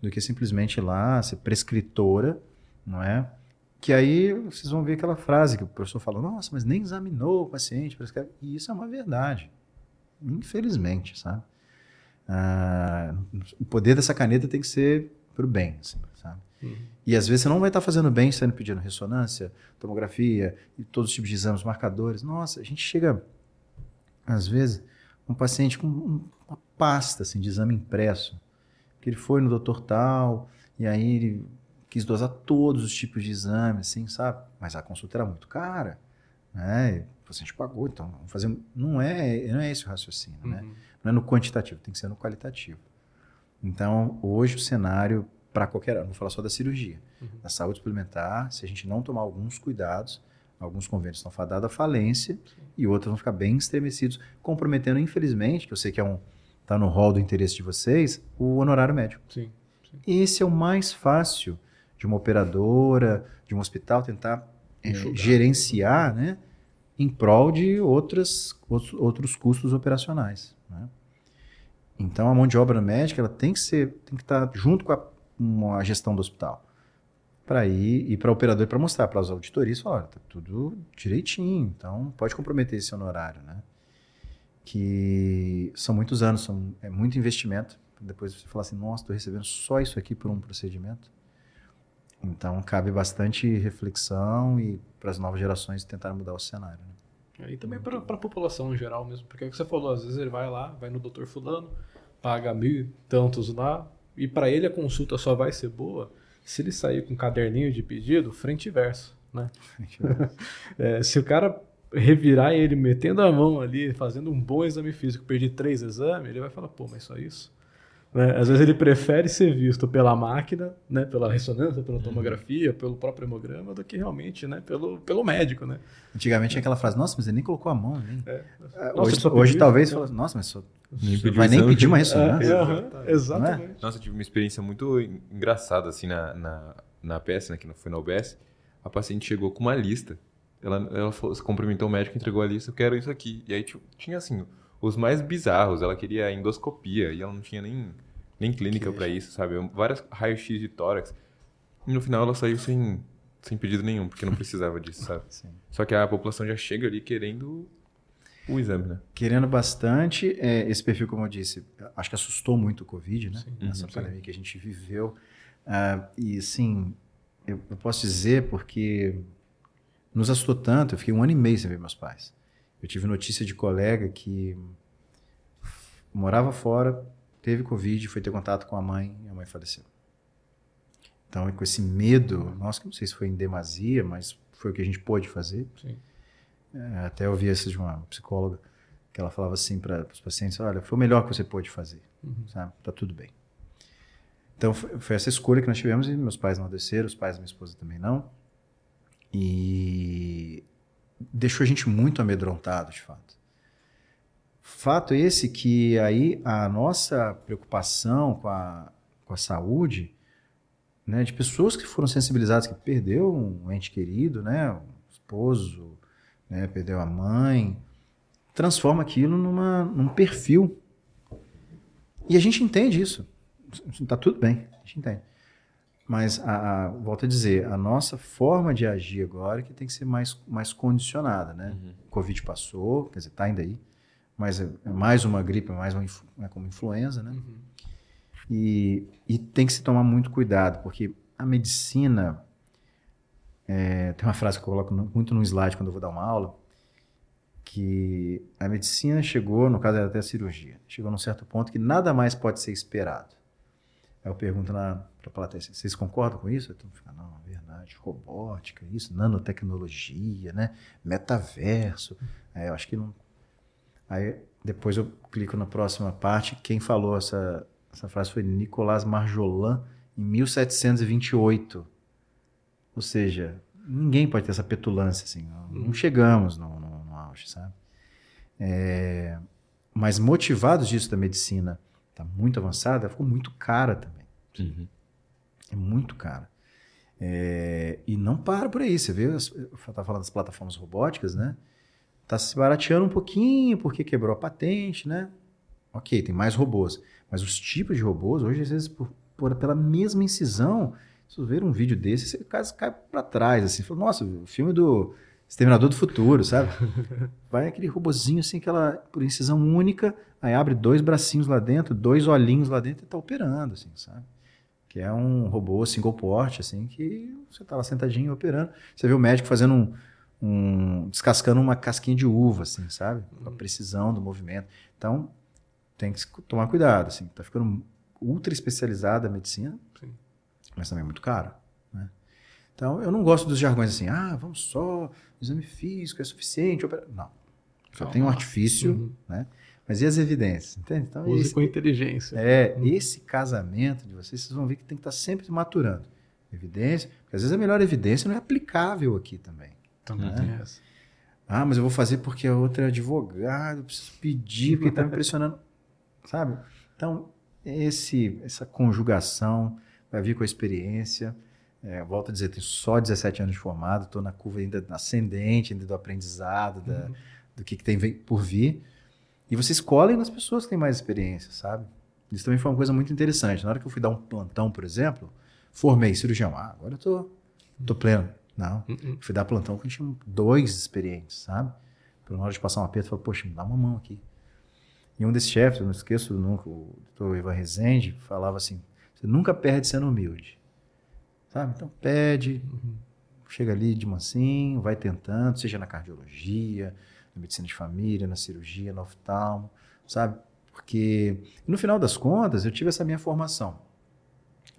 do que simplesmente ir lá ser prescritora, não é? Que aí vocês vão ver aquela frase que o professor fala: nossa, mas nem examinou o paciente. E isso é uma verdade, infelizmente, sabe? Ah, o poder dessa caneta tem que ser para o bem, assim, sabe? Uhum. E às vezes você não vai estar fazendo bem sendo pedindo ressonância, tomografia e todos os tipos de exames, marcadores. Nossa, a gente chega, às vezes, um paciente com uma pasta assim, de exame impresso, que ele foi no doutor tal, e aí ele quis dosar todos os tipos de exames, assim, sabe? Mas a consulta era muito cara, né? O paciente pagou, então vamos fazer. Não é, não é esse o raciocínio, né? uhum. né? Não é no quantitativo, tem que ser no qualitativo. Então, hoje o cenário para qualquer, não vou falar só da cirurgia, uhum. da saúde suplementar, se a gente não tomar alguns cuidados, alguns convênios estão fadados à falência Sim. e outros vão ficar bem estremecidos, comprometendo, infelizmente, que eu sei que é um está no rol do interesse de vocês, o honorário médico. Sim. Sim. Esse é o mais fácil de uma operadora, de um hospital tentar é, gerenciar, né, em prol de outras, outros, outros custos operacionais. Né? Então a mão de obra médica ela tem que ser, tem que estar junto com a, com a gestão do hospital para ir e para o operador para mostrar para os auditoristas, olha, tá tudo direitinho, então pode comprometer esse honorário, né? Que são muitos anos, são, é muito investimento. Depois você falar assim, nossa, estou recebendo só isso aqui por um procedimento. Então cabe bastante reflexão e para as novas gerações tentar mudar o cenário. Né? E também para a população em geral mesmo, porque é o que você falou, às vezes ele vai lá, vai no doutor fulano, paga mil tantos lá, e para ele a consulta só vai ser boa se ele sair com um caderninho de pedido frente e verso. Né? é, se o cara revirar ele metendo a mão ali, fazendo um bom exame físico, perder três exames, ele vai falar, pô, mas só isso? Né? Às vezes ele prefere ser visto pela máquina, né? pela ressonância, pela uhum. tomografia, pelo próprio hemograma, do que realmente né? pelo, pelo médico. Né? Antigamente tinha aquela frase, nossa, mas ele nem colocou a mão. É. é hoje, hoje talvez, fala, nossa, mas só, nem vai nem pedir uma ressonância. É, uhum, exatamente. Nossa, eu tive uma experiência muito engraçada assim na, na, na PS, né, que foi na UBS. A paciente chegou com uma lista. Ela, ela falou, se cumprimentou o médico, entregou a lista, eu quero isso aqui. E aí tinha assim, os mais bizarros. Ela queria endoscopia e ela não tinha nem, nem clínica para isso, sabe? Várias raios-x de tórax. E no final ela saiu sem, sem pedido nenhum, porque não precisava disso, sabe? Sim. Só que a população já chega ali querendo o exame, né? Querendo bastante. É, esse perfil, como eu disse, acho que assustou muito o Covid, né? Sim. Nessa uhum, pandemia sim. que a gente viveu. Uh, e, assim, eu, eu posso dizer porque nos assustou tanto. Eu fiquei um ano e meio sem ver meus pais. Eu tive notícia de colega que morava fora, teve Covid, foi ter contato com a mãe e a mãe faleceu. Então, com esse medo, nossa, não sei se foi em demasia, mas foi o que a gente pôde fazer. É, até eu ouvi essa de uma psicóloga, que ela falava assim para os pacientes: olha, foi o melhor que você pôde fazer, uhum. sabe? Tá tudo bem. Então, foi, foi essa escolha que nós tivemos e meus pais não desceram, os pais da minha esposa também não. E deixou a gente muito amedrontado, de fato. Fato esse que aí a nossa preocupação com a, com a saúde, né, de pessoas que foram sensibilizadas, que perdeu um ente querido, né, um esposo, né, perdeu a mãe, transforma aquilo numa, num perfil. E a gente entende isso. Está tudo bem, a gente entende. Mas, a, a, volto a dizer, a nossa forma de agir agora é que tem que ser mais, mais condicionada, né? Uhum. O Covid passou, quer dizer, está ainda aí, mas é, é mais uma gripe, é mais uma é como influenza, né? Uhum. E, e tem que se tomar muito cuidado, porque a medicina, é, tem uma frase que eu coloco muito no slide quando eu vou dar uma aula, que a medicina chegou, no caso era até a cirurgia, chegou num certo ponto que nada mais pode ser esperado. Aí eu pergunto para a plateia, vocês concordam com isso? Então fica, não, é verdade, robótica, isso, nanotecnologia, né? metaverso. Eu acho que não. Aí depois eu clico na próxima parte. Quem falou essa, essa frase foi Nicolas Marjolin, em 1728. Ou seja, ninguém pode ter essa petulância assim. Não, não chegamos no, no, no, auge, sabe? É, mas motivados disso da medicina está muito avançada, ficou muito cara também. Uhum. É muito cara. É, e não para por aí. Você vê, eu estava falando das plataformas robóticas, né? Está se barateando um pouquinho porque quebrou a patente, né? Ok, tem mais robôs. Mas os tipos de robôs, hoje, às vezes, por, por pela mesma incisão, se você ver um vídeo desse, você quase cai para trás, assim. Fala, Nossa, o filme do Exterminador do Futuro, sabe? Vai aquele robozinho, assim, aquela por incisão única, aí abre dois bracinhos lá dentro, dois olhinhos lá dentro e tá operando, assim, sabe? Que é um robô single port, assim, que você tá lá sentadinho operando. Você vê o médico fazendo um, um descascando uma casquinha de uva, assim, sabe? Com a precisão do movimento. Então, tem que tomar cuidado, assim. Tá ficando ultra especializada a medicina. Sim mas também é muito caro. Então, eu não gosto dos jargões assim, ah, vamos só, exame físico é suficiente. Opera... Não. Só tem um artifício, uhum. né? Mas e as evidências? Entende? Então, Use esse, com inteligência. É, uhum. esse casamento de vocês, vocês vão ver que tem que estar sempre maturando. Evidência, porque às vezes a melhor evidência não é aplicável aqui também. Também né? tem essa. Ah, mas eu vou fazer porque a outra é advogado, preciso pedir, porque está me impressionando. Sabe? Então, esse, essa conjugação vai vir com a experiência. É, volto a dizer, tenho só 17 anos de formado, estou na curva ainda ascendente, ainda do aprendizado, da, uhum. do que, que tem por vir. E vocês escolhem nas pessoas que têm mais experiência, sabe? Isso também foi uma coisa muito interessante. Na hora que eu fui dar um plantão, por exemplo, formei cirurgião. Ah, agora eu tô, tô pleno. Não. Uhum. Fui dar plantão quando tinha dois experientes, sabe? Na hora de passar um aperto, eu falei, poxa, me dá uma mão aqui. E um desses chefes, eu não esqueço nunca, o doutor Ivan Rezende, falava assim: você nunca perde sendo humilde. Sabe? Então pede, chega ali de mansinho, vai tentando, seja na cardiologia, na medicina de família, na cirurgia, no oftalmo, sabe? Porque no final das contas eu tive essa minha formação.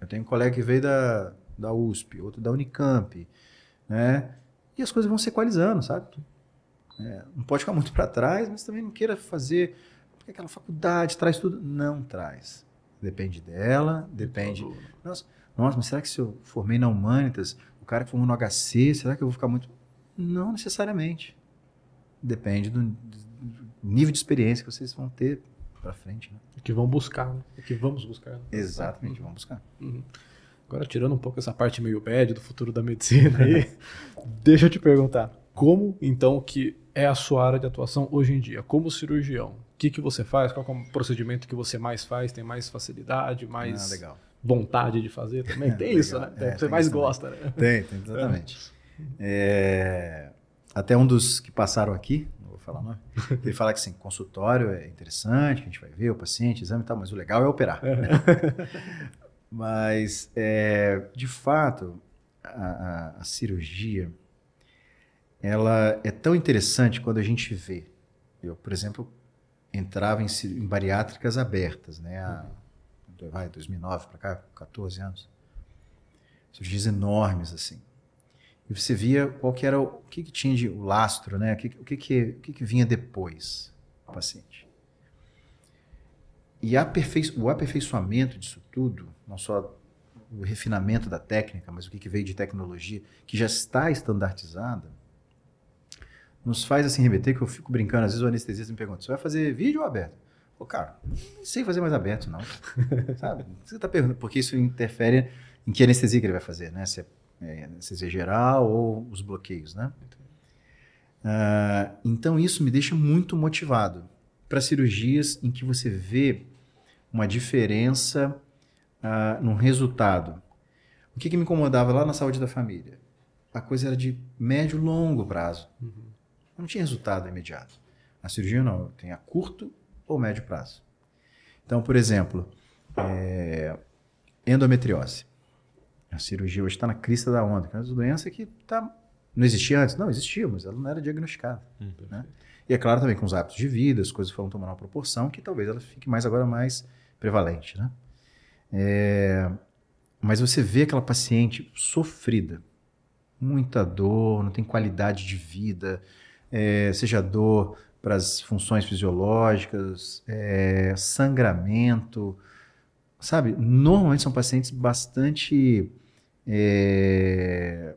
Eu tenho um colega que veio da, da USP, outro da Unicamp, né? E as coisas vão se equalizando, sabe? É, não pode ficar muito para trás, mas também não queira fazer porque aquela faculdade traz tudo. Não traz. Depende dela, depende. Nossa, nossa, mas será que se eu formei na Humanitas, o cara que formou no HC, será que eu vou ficar muito. Não necessariamente. Depende do, do nível de experiência que vocês vão ter para frente. Né? que vão buscar, né? que vamos buscar. Né? Exatamente, uhum. vamos buscar. Uhum. Agora, tirando um pouco essa parte meio bad do futuro da medicina aí, deixa eu te perguntar, como então que é a sua área de atuação hoje em dia, como cirurgião? que, que você faz, qual é o procedimento que você mais faz, tem mais facilidade, mais ah, vontade de fazer também. É, tem legal. isso, né? É, você mais gosta, né? Tem, tem, exatamente. É, até um dos que passaram aqui, não vou falar nome, ele fala que assim, consultório é interessante, a gente vai ver o paciente, exame e tal, mas o legal é operar. Né? mas, é, de fato, a, a, a cirurgia, ela é tão interessante quando a gente vê. Eu, por exemplo, entrava em, em bariátricas abertas, né? A, vai, 2009 para cá, 14 anos. Cirurgias enormes, assim. E você via qual que era o, o que, que tinha de o lastro, né? O que, o que, que, o que, que vinha depois do paciente. E aperfei, o aperfeiçoamento disso tudo, não só o refinamento da técnica, mas o que, que veio de tecnologia, que já está estandartizada, nos faz assim remeter, que eu fico brincando, às vezes o anestesista me pergunta, você vai fazer vídeo ou aberto? Pô, cara, não sei fazer mais aberto, não. Sabe? Você está perguntando, porque isso interfere em que anestesia que ele vai fazer, né? Se é, é anestesia geral ou os bloqueios, né? Uh, então isso me deixa muito motivado para cirurgias em que você vê uma diferença uh, no resultado. O que, que, me incomodava lá na saúde da família? A coisa era de médio e longo prazo. Uhum. Não tinha resultado imediato. Na cirurgia não, tem a curto ou médio prazo. Então, por exemplo, é, endometriose. A cirurgia hoje está na crista da onda, que é uma doença que tá, não existia antes. Não, existia, mas ela não era diagnosticada. Hum, né? E é claro também com os hábitos de vida, as coisas foram tomando uma proporção que talvez ela fique mais agora mais prevalente, né? É, mas você vê aquela paciente sofrida, muita dor, não tem qualidade de vida, é, seja dor para as funções fisiológicas, é, sangramento, sabe? Normalmente são pacientes bastante é,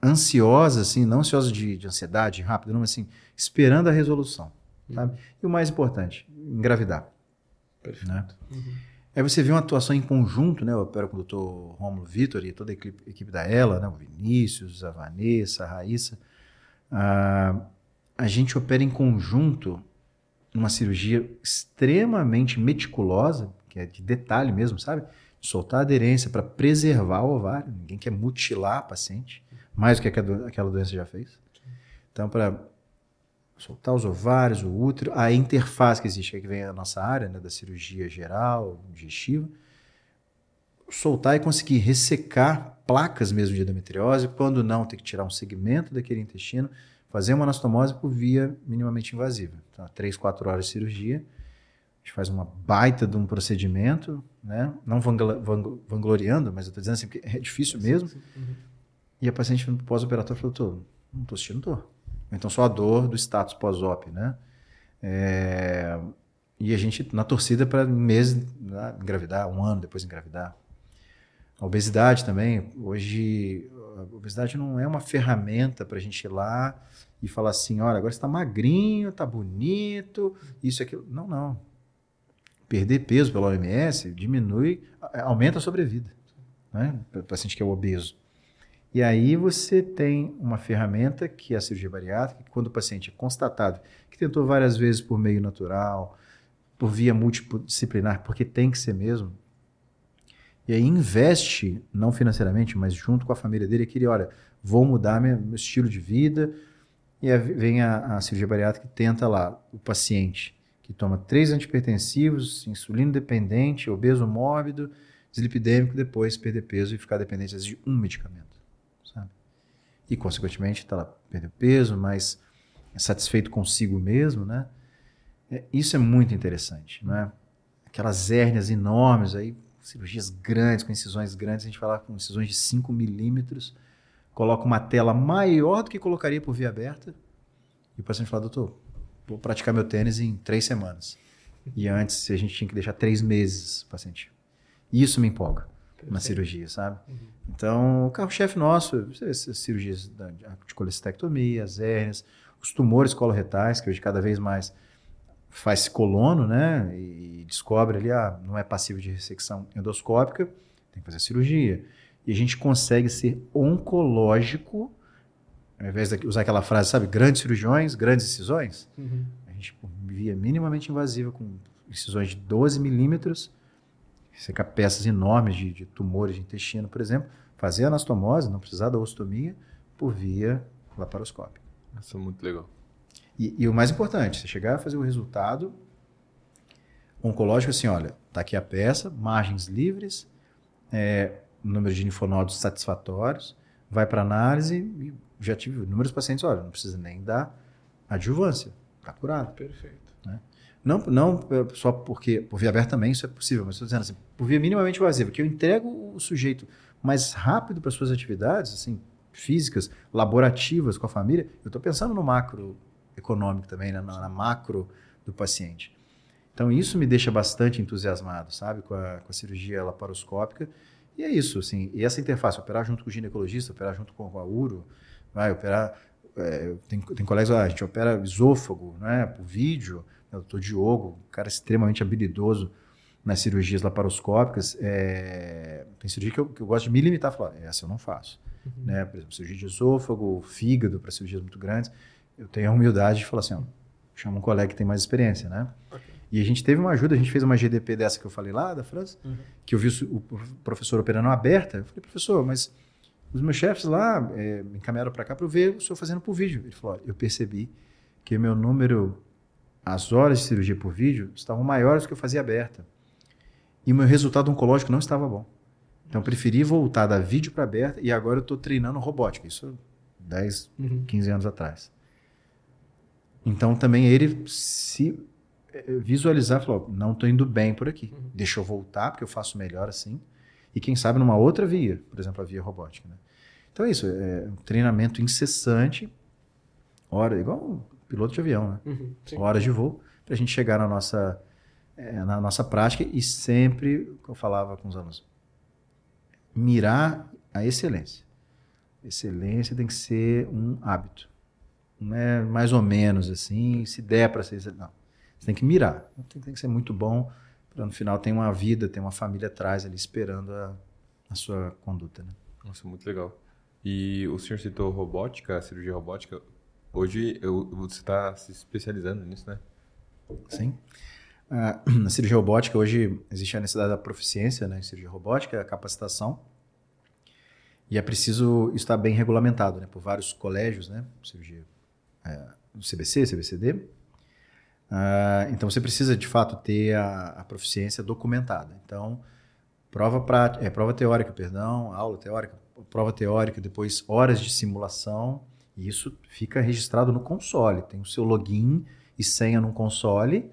ansiosas, assim, não ansiosas de, de ansiedade rápida, não, mas assim, esperando a resolução, sabe? E o mais importante, engravidar. Perfeito. Né? Aí você vê uma atuação em conjunto, né? Eu opero com o Dr. Romulo Vitor e toda a equipe, equipe da Ela, né? O Vinícius, a Vanessa, a Raíssa. Ah, a gente opera em conjunto numa cirurgia extremamente meticulosa, que é de detalhe mesmo, sabe? Soltar a aderência para preservar o ovário. Ninguém quer mutilar a paciente, mais do que aquela doença já fez. Então, para soltar os ovários, o útero, a interface que existe, que vem a nossa área né, da cirurgia geral, digestiva, soltar e conseguir ressecar placas mesmo de endometriose, quando não, ter que tirar um segmento daquele intestino, fazer uma anastomose por via minimamente invasiva. Então, três, quatro horas de cirurgia, a gente faz uma baita de um procedimento, né? não vangloriando, mas eu estou dizendo assim, porque é difícil mesmo, Uhum. e a paciente no pós-operatório falou, tô, não estou sentindo dor. Então só a dor do status pós-op, né? É, E a gente na torcida para meses né, engravidar, um ano depois engravidar. A obesidade também, hoje a obesidade não é uma ferramenta para a gente ir lá e falar assim, olha, agora está magrinho, está bonito, isso aquilo. Não, não. Perder peso pela OMS diminui, a- aumenta a sobrevida, né? Para o paciente que é obeso. E aí você tem uma ferramenta que é a cirurgia bariátrica, que quando o paciente é constatado que tentou várias vezes por meio natural, por via multidisciplinar, porque tem que ser mesmo, e aí investe, não financeiramente, mas junto com a família dele, aquele, olha, vou mudar minha- meu estilo de vida, e vem a, a cirurgia bariátrica e tenta lá o paciente que toma três antipertensivos, insulino dependente, obeso mórbido, dislipidêmico, depois perder peso e ficar dependente de um medicamento sabe? E, consequentemente, está lá, perdeu peso, mas é satisfeito consigo mesmo, né? É, isso é muito interessante, não é? Aquelas hérnias enormes aí, cirurgias grandes, com incisões grandes, a gente fala com incisões de 5 milímetros, coloca uma tela maior do que colocaria por via aberta, e o paciente fala, doutor, vou praticar meu tênis em três semanas. E antes a gente tinha que deixar três meses, paciente. Isso me empolga na cirurgia, sabe? Então, o carro-chefe nosso, essas cirurgias de colecistectomia, as hérnias, os tumores coloretais, que hoje cada vez mais faz colono, né? E descobre ali, ah, não é passível de ressecção endoscópica, tem que fazer cirurgia. E a gente consegue ser oncológico, ao invés de usar aquela frase, sabe, grandes cirurgiões, grandes incisões, Uhum. a gente por via minimamente invasiva com incisões de 12 milímetros, secar peças enormes de, de tumores de intestino, por exemplo, fazer anastomose, não precisar da ostomia, por via laparoscópica. Isso é muito legal. E, e o mais importante, você chegar a fazer o resultado oncológico assim, olha, tá aqui a peça, margens livres, é, número de linfonodos satisfatórios, vai para análise e já tive inúmeros pacientes, olha, não precisa nem dar adjuvância, tá curado. Perfeito. Não, não é, só porque por via aberta também isso é possível, mas estou dizendo assim, por via minimamente invasiva, que eu entrego o sujeito mais rápido para suas atividades, assim, físicas, laborativas com a família, eu estou pensando no macro econômico também, né, na, na macro do paciente. Então isso me deixa bastante entusiasmado, sabe, com a, com a cirurgia laparoscópica. E é isso, assim, e essa interface, operar junto com o ginecologista, operar junto com a uro, vai operar, é, tem, tem colegas, ah, a gente opera esôfago, né, por vídeo, né, o doutor Diogo, um cara extremamente habilidoso nas cirurgias laparoscópicas, é, tem cirurgia que eu, que eu gosto de me limitar a falar, essa eu não faço. Né? Por exemplo, cirurgia de esôfago, fígado, para cirurgias muito grandes, eu tenho a humildade de falar assim, ó, chama um colega que tem mais experiência, né? E a gente teve uma ajuda, a gente fez uma GDP dessa que eu falei lá, da França, Uhum. que eu vi o, professor operando aberta, eu falei, professor, mas os meus chefes lá é, me encaminharam para cá para eu ver o senhor fazendo por vídeo. Ele falou, eu percebi que o meu número, as horas de cirurgia por vídeo estavam maiores do que eu fazia aberta. E o meu resultado oncológico não estava bom. Então eu preferi voltar da vídeo para aberta e agora eu estou treinando robótica. Isso 10, Uhum. 15 anos atrás. Então também ele se eh, visualizar, falou, não estou indo bem por aqui, Uhum. deixa eu voltar porque eu faço melhor assim. E quem sabe numa outra via, por exemplo, a via robótica. Né? Então é isso, é um treinamento incessante, hora, igual um piloto de avião, né? Uhum, horas de voo, para a gente chegar na nossa, eh, na nossa prática e sempre, eu falava com os alunos, mirar a excelência. Excelência tem que ser um hábito. Não é mais ou menos assim, se der para ser. Não. Você tem que mirar. Tem, tem que ser muito bom para no final ter uma vida, ter uma família atrás ali esperando a, a sua conduta. Né? Nossa, muito legal. E o senhor citou robótica, cirurgia robótica. Hoje eu, você está se especializando nisso, né? Sim. Ah, na cirurgia robótica, hoje existe a necessidade da proficiência né, em cirurgia robótica, a capacitação. E é preciso estar bem regulamentado né, por vários colégios, né? Cirurgia é, CBC, CBCD. Ah, então você precisa de fato ter a, a proficiência documentada. Então, prova, prática, é, prova teórica, perdão, aula teórica, prova teórica, depois horas de simulação. E isso fica registrado no console. Tem o seu login e senha no console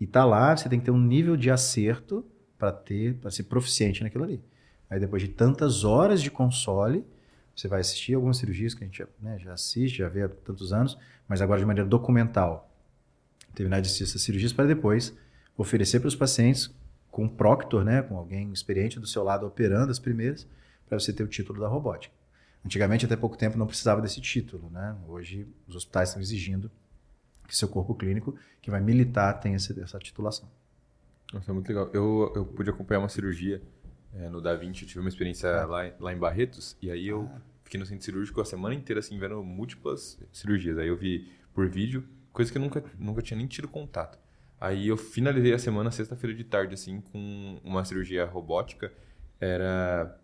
e tá lá, você tem que ter um nível de acerto para ter, para ser proficiente naquilo ali. Aí depois de tantas horas de console, você vai assistir algumas cirurgias que a gente já, né, já assiste, já vê há tantos anos, mas agora de maneira documental. Terminar de assistir essas cirurgias para depois oferecer para os pacientes com um proctor, né, com alguém experiente do seu lado operando as primeiras, para você ter o título da robótica. Antigamente, até pouco tempo, não precisava desse título. Né? Hoje, os hospitais estão exigindo que seu corpo clínico, que vai militar, tenha essa, titulação. Nossa, muito legal. Eu, eu pude acompanhar uma cirurgia é, no Da Vinci, eu tive uma experiência lá, em- lá em Barretos, e aí eu fiquei no centro cirúrgico a semana inteira, assim, vendo múltiplas cirurgias. Aí eu vi por vídeo, coisa que eu nunca, nunca tinha nem tido contato. Aí eu finalizei a semana, sexta-feira de tarde, assim, com uma cirurgia robótica. Era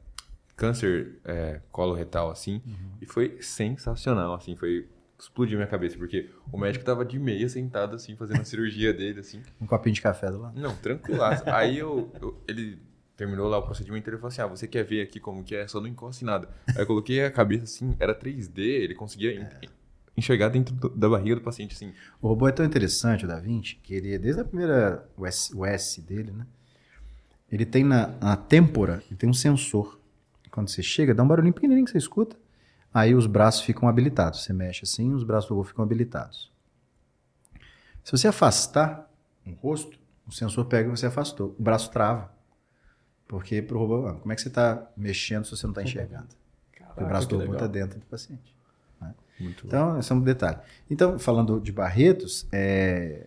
câncer é, coloretal, assim, e foi sensacional, assim, foi... Explodiu minha cabeça, porque o médico tava de meia sentado, assim, fazendo a cirurgia dele, assim. Um copinho de café do lado. Não, tranquilaço. Aí eu, eu- ele terminou lá o procedimento e ele falou assim: Ah, você quer ver aqui como que é? Só não encoste em nada. Aí eu coloquei a cabeça assim, era 3D, ele conseguia en- enxergar dentro do- da barriga do paciente, assim. O robô é tão interessante, o Da Vinci, que ele, desde a primeira, o S, o S dele, né? Ele tem na, na têmpora, ele tem um sensor. Quando você chega, dá um barulhinho pequenininho que você escuta, aí os braços ficam habilitados. Você mexe assim, os braços do robô ficam habilitados. Se você afastar o rosto, o sensor pega e você afastou. O braço trava. Porque pro robô, como é que você está mexendo se você não está enxergando? Porque o braço do robô está dentro do paciente. Muito Então, esse é um detalhe. Então, falando de Barretos, é,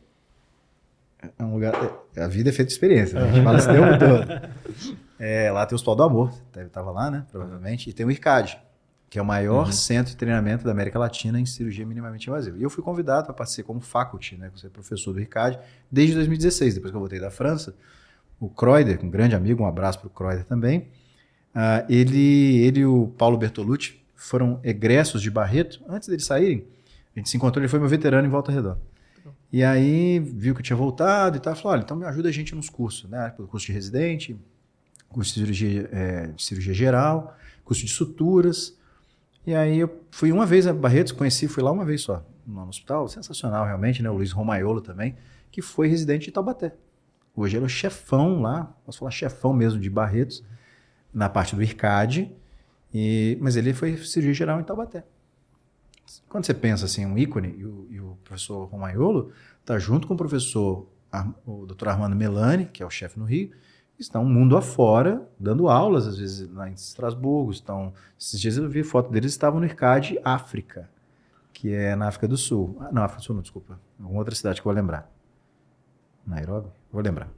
é um lugar. é- A vida é feita de experiência, né? a gente fala isso o tempo todo. É, lá tem o Hospital do Amor, você estava lá, né? Provavelmente. E tem o IRCAD, que é o maior centro de treinamento da América Latina em cirurgia minimamente invasiva. E eu fui convidado para participar como faculty, né? Ser professor do IRCAD, desde 2016, depois que eu voltei da França. O Kreuder, um grande amigo, um abraço para o Kreuder também. Ah, ele, ele e o Paulo Bertolucci foram egressos de Barreto. Antes deles saírem, a gente se encontrou, ele foi meu veterano em Volta Redonda. E aí viu que eu tinha voltado e tal, falou, olha, então me ajuda a gente nos cursos, né? Curso de residente, curso de cirurgia, é, cirurgia geral, curso de suturas. E aí eu fui uma vez a Barretos, conheci, fui lá uma vez só, no hospital, sensacional realmente, né? O Luiz Romaiolo também, que foi residente de Taubaté. Hoje ele é o chefão lá, posso falar chefão mesmo de Barretos, na parte do IRCAD, e, mas ele foi cirurgia geral em Taubaté. Quando você pensa assim, um ícone, e o, e o professor Romaiolo está junto com o professor, o Dr. Armando Melani, que é o chefe no Rio, estão mundo afora, dando aulas, às vezes lá em Estrasburgo, estão... Esses dias eu vi foto deles, estavam no IRCAD África, que é na África do Sul. Ah, não, África do Sul não, desculpa. Alguma outra cidade que eu vou lembrar. Nairobi? Vou lembrar.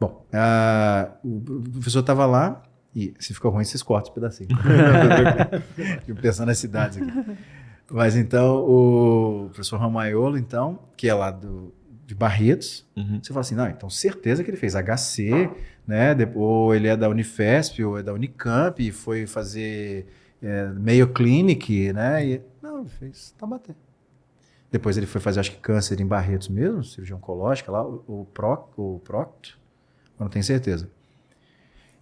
Bom, ah, o professor estava lá, e se ficou ruim, vocês cortam esse pedacinho. Fico pensando nas cidades aqui. Mas então, o professor Ramaiolo, então, que é lá do, de Barretos, Uhum. você fala assim, não, então certeza que ele fez HC, né? Ou ele é da Unifesp, ou é da Unicamp, e foi fazer é, Mayo Clinic, né? E, não, ele fez Taubaté. Depois ele foi fazer, acho que câncer em Barretos mesmo, cirurgia oncológica lá, o, o, Proc, o Procto, eu não tenho certeza.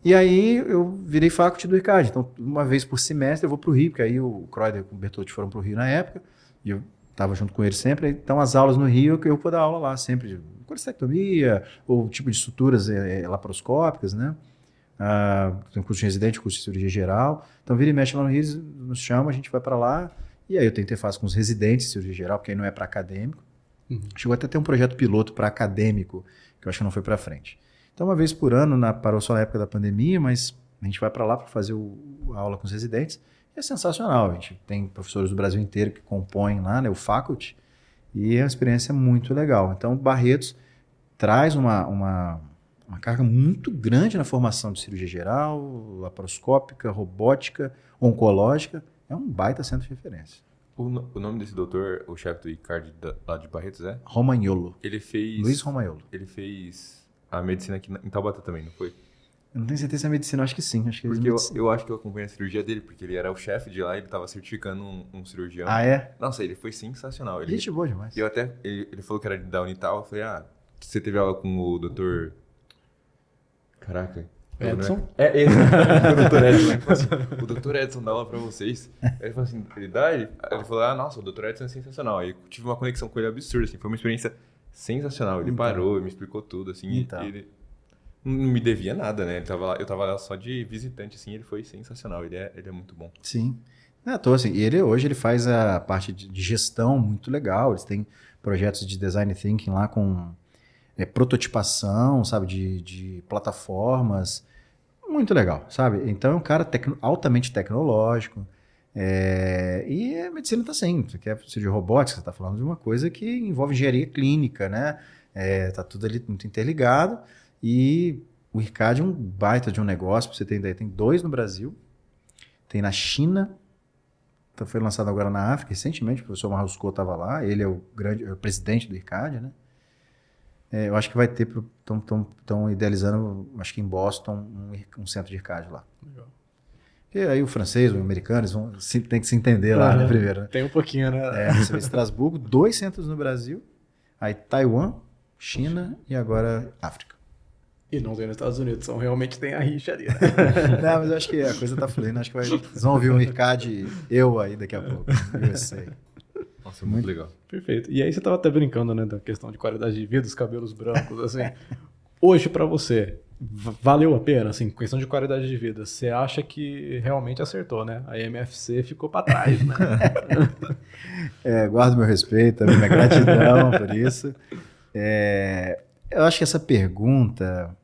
E aí eu virei faculty do ICAD. Então, uma vez por semestre eu vou para o Rio, porque aí o Croider e o Bertotti foram para o Rio na época, e eu estava junto com ele sempre. Então, as aulas no Rio, eu vou dar aula lá sempre de coristectomia, ou tipo de suturas é, é, laparoscópicas, né? Ah, tem curso de residente, curso de cirurgia geral. Então, vira e mexe lá no Rio, nos chama, a gente vai para lá. E aí eu tenho interface com os residentes de cirurgia geral, porque aí não é para acadêmico. Uhum. Chegou até a ter um projeto piloto para acadêmico, que eu acho que não foi para frente. Então, uma vez por ano, na, parou só na época da pandemia, mas a gente vai para lá para fazer o, a aula com os residentes. E é sensacional. A gente tem professores do Brasil inteiro que compõem lá, né, o faculty, e é uma experiência muito legal. Então, Barretos traz uma, uma, uma carga muito grande na formação de cirurgia geral, laparoscópica, robótica, oncológica. É um baita centro de referência. O, o nome desse doutor, o chefe do ICARD lá de Barretos é? Romagnolo. Ele fez. Luiz Romagnolo. Ele fez a medicina aqui em Taubaté também, não foi? Eu não tenho certeza se é medicina, acho que sim. Acho que porque eu, eu, acho que eu acompanhei a cirurgia dele, porque ele era o chefe de lá e ele estava certificando um, um, cirurgião. Ah, é? Nossa, ele foi sensacional. Ele, Gente boa demais. Eu até, ele, ele, falou que era da Unital, eu falei, ah, você teve aula com o doutor... Caraca. Edson? É, esse. o doutor Edson. Assim, o doutor Edson dá aula pra vocês. Aí ele falou assim, ele dá? Ele, ele falou, ah, nossa, o doutor Edson é sensacional. Aí eu tive uma conexão com ele absurda, assim, foi uma experiência sensacional. Ele então. parou, me explicou tudo, assim, então. ele não me devia nada, né? Ele tava lá, eu tava lá só de visitante, assim, ele foi sensacional, ele é, ele é muito bom. Sim. É, tô assim, ele hoje ele faz a parte de, de gestão muito legal, eles têm projetos de design thinking lá com é, prototipação, sabe, de, de plataformas, muito legal, sabe? Então é um cara tecno, altamente tecnológico, é, e a medicina está assim, você quer de robótica, você está falando de uma coisa que envolve engenharia clínica, né? É, tá tudo ali muito interligado. E o IRCAD é um baita de um negócio, você ideia. Tem dois no Brasil, tem na China, então foi lançado agora na África, recentemente, o professor Marusco estava lá, ele é o grande é o presidente do IRCAD, né? É, eu acho que vai ter, estão idealizando, acho que em Boston, um, um centro de IRCAD lá. Legal. E aí o francês, o americano, eles vão, se, tem que se entender lá, né, primeiro. Né? Tem um pouquinho, né? É, você vê Estrasburgo, dois centros no Brasil, aí Taiwan, China e agora África. E não tem nos Estados Unidos, são realmente tem a rixa ali. Né? não, mas eu acho que a coisa tá fluindo, acho que vai, vocês vão ouvir um IRCAD eu aí daqui a pouco, USA. Nossa, muito, muito legal. Perfeito. E aí você tava até brincando, né, da questão de qualidade de vida, dos cabelos brancos, assim. Hoje para você, valeu a pena, assim, questão de qualidade de vida. Você acha que realmente acertou, né? A MFC ficou para trás, né? é, guardo meu respeito, minha gratidão por isso. É, eu acho que essa pergunta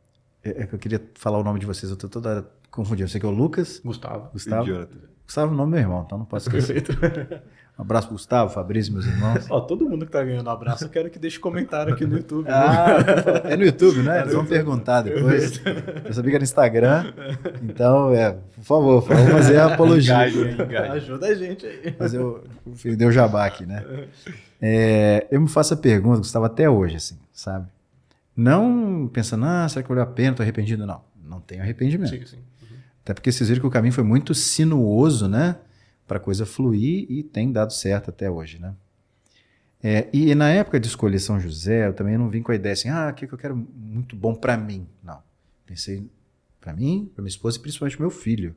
é, é que eu queria falar o nome de vocês, eu tô toda confundindo. Você que é o Lucas? Gustavo. Gustavo. Gustavo é o nome do meu irmão, então não posso esquecer. Perfeito. Um abraço pro Gustavo, Fabrício, meus irmãos. Ó, todo mundo que tá ganhando um abraço, eu quero que deixe comentário aqui no YouTube. Ah, é no YouTube, né? Eles vão perguntar depois. Eu sabia que era no Instagram. Então, é, por favor, vamos fazer a apologia. Ajuda a gente aí. Fazer o, deu jabá aqui, né? É, eu me faço a pergunta, Gustavo, até hoje, assim, sabe? Não pensando, ah, será que valeu a pena, estou arrependido? Não, não tenho arrependimento. Sim, sim. Uhum. Até porque vocês viram que o caminho foi muito sinuoso, né? Para a coisa fluir e tem dado certo até hoje, né? É, e na época de escolher São José, eu também não vim com a ideia assim, ah, o que eu quero muito bom para mim. Não. Pensei para mim, para minha esposa e principalmente meu filho.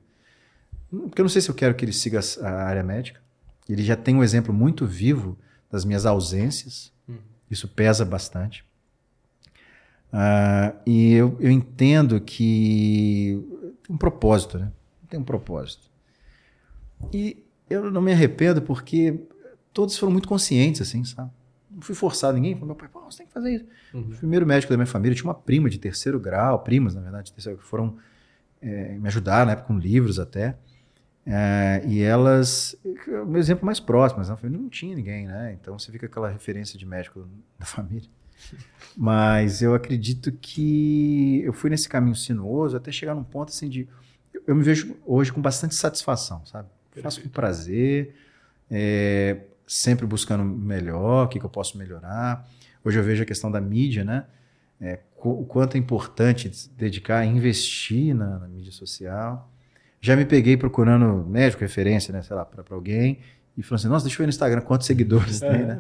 Porque eu não sei se eu quero que ele siga a área médica. Ele já tem um exemplo muito vivo das minhas ausências. Uhum. Isso pesa bastante. Uh, e eu, eu entendo que tem um propósito, né? Tem um propósito. E eu não me arrependo porque todos foram muito conscientes, assim, sabe? Não fui forçado, ninguém falou, meu pai, Pô, você tem que fazer isso. Uhum. O primeiro médico da minha família tinha uma prima de terceiro grau, primas, na verdade, terceiro, que foram é, me ajudar, na época, com livros até. É, e elas, o meu exemplo mais próximo, mas não tinha ninguém, né? Então você fica aquela referência de médico da família. Mas eu acredito que eu fui nesse caminho sinuoso até chegar num ponto assim de. Eu me vejo hoje com bastante satisfação, sabe? Perfeito. Faço com prazer, é, sempre buscando melhor, o que, que, eu posso melhorar. Hoje eu vejo a questão da mídia, né? É, o quanto é importante dedicar, investir na, na mídia social. Já me peguei procurando médico, referência, né, sei lá, para alguém, e falou assim: Nossa, deixa eu ver no Instagram quantos seguidores é. tem, né?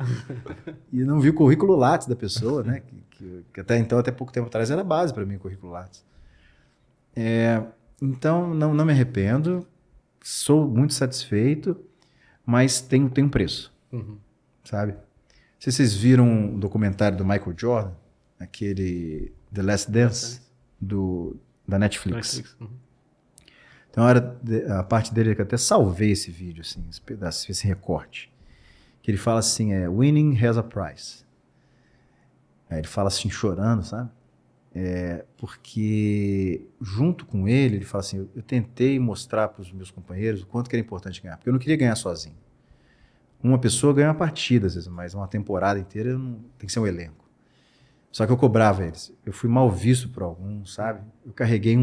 E não vi o currículo Lattes da pessoa, né? Que, que, que, até então, até pouco tempo atrás, era base para mim o currículo Lattes. É, então, não, não me arrependo, sou muito satisfeito, mas tem, tem um preço. Uhum. sabe? Não sei se vocês viram um documentário do Michael Jordan, aquele The Last Dance, do, da Netflix. Netflix. Uhum. Hora, de- a parte dele que eu até salvei esse vídeo, assim, esse pedaço, esse recorte. Que ele fala assim, é, winning has a price. Aí ele fala assim, chorando, sabe? É, porque junto com ele, ele fala assim, eu, eu tentei mostrar para os meus companheiros o quanto que era importante ganhar, porque eu não queria ganhar sozinho. Uma pessoa ganha uma partida, às vezes, mas uma temporada inteira não, tem que ser um elenco. Só que eu cobrava eles. Eu fui mal visto por alguns, sabe? Eu carreguei um,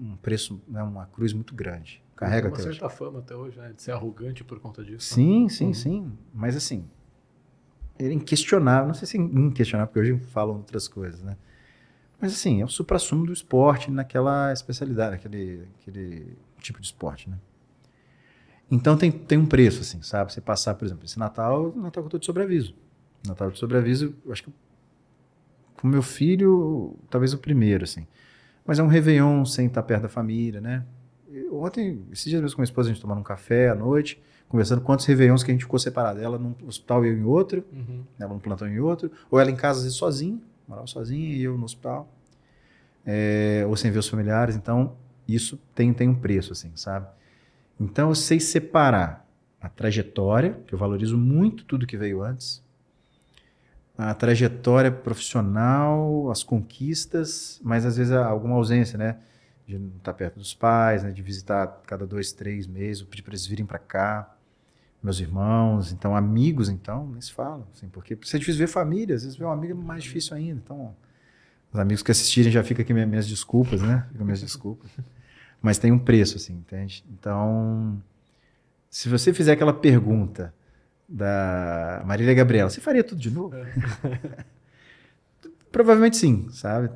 um preço, né, uma cruz muito grande. Carrega Tem uma até hoje. certa fama até hoje, né? De ser arrogante por conta disso. né? Sim, sim, Uhum. sim. Mas assim, ele é inquestionável. Não sei se é inquestionável, porque hoje falam outras coisas, né? Mas assim, é o supra-sumo do esporte naquela especialidade, naquele aquele tipo de esporte, né? Então tem, tem um preço, assim, sabe? Você passar, por exemplo, esse Natal, Natal que eu tô de sobreaviso. Natal de sobreaviso, eu acho que com meu filho, talvez o primeiro, assim. Mas é um Réveillon sem estar perto da família, né? Ontem, esses dias mesmo com a minha esposa, a gente tomando um café à noite, conversando quantos Réveillons que a gente ficou separado. Ela num hospital e eu em outro, Uhum. ela no plantão em outro, ou ela em casa às vezes sozinha, morava sozinha e eu no hospital, É, ou sem ver os familiares. Então, isso tem, tem um preço, assim, sabe? Então, eu sei separar a trajetória, que eu valorizo muito tudo que veio antes, a trajetória profissional, as conquistas, mas às vezes alguma ausência, né? De não estar perto dos pais, né? de visitar cada dois, três meses, eu pedi para eles virem para cá, meus irmãos, então amigos, então, nem se fala, assim, porque se é difícil ver família, às vezes ver um amigo é mais difícil ainda, então os amigos que assistirem já fica aqui minha- minhas desculpas, né? Ficam minhas desculpas. Mas tem um preço, assim, entende? Então, se você fizer aquela pergunta da Marília Gabriela, você faria tudo de novo? Provavelmente sim, sabe?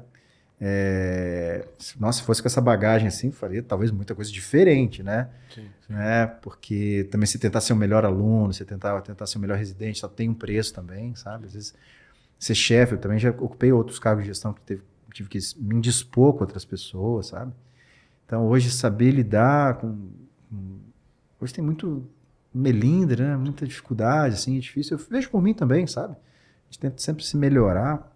É, se- nossa, se fosse com essa bagagem assim, faria talvez muita coisa diferente, né? Sim, né? Porque também se tentar ser o melhor aluno, se tentar, tentar ser o melhor residente, só tem um preço também, sabe? Às vezes ser chefe, eu também já ocupei outros cargos de gestão que teve, tive que me indispor com outras pessoas, sabe? Então hoje saber lidar com, com- hoje tem muito melindre, né? Muita dificuldade, assim, é difícil. Eu vejo por mim também, sabe? A gente tenta sempre se melhorar,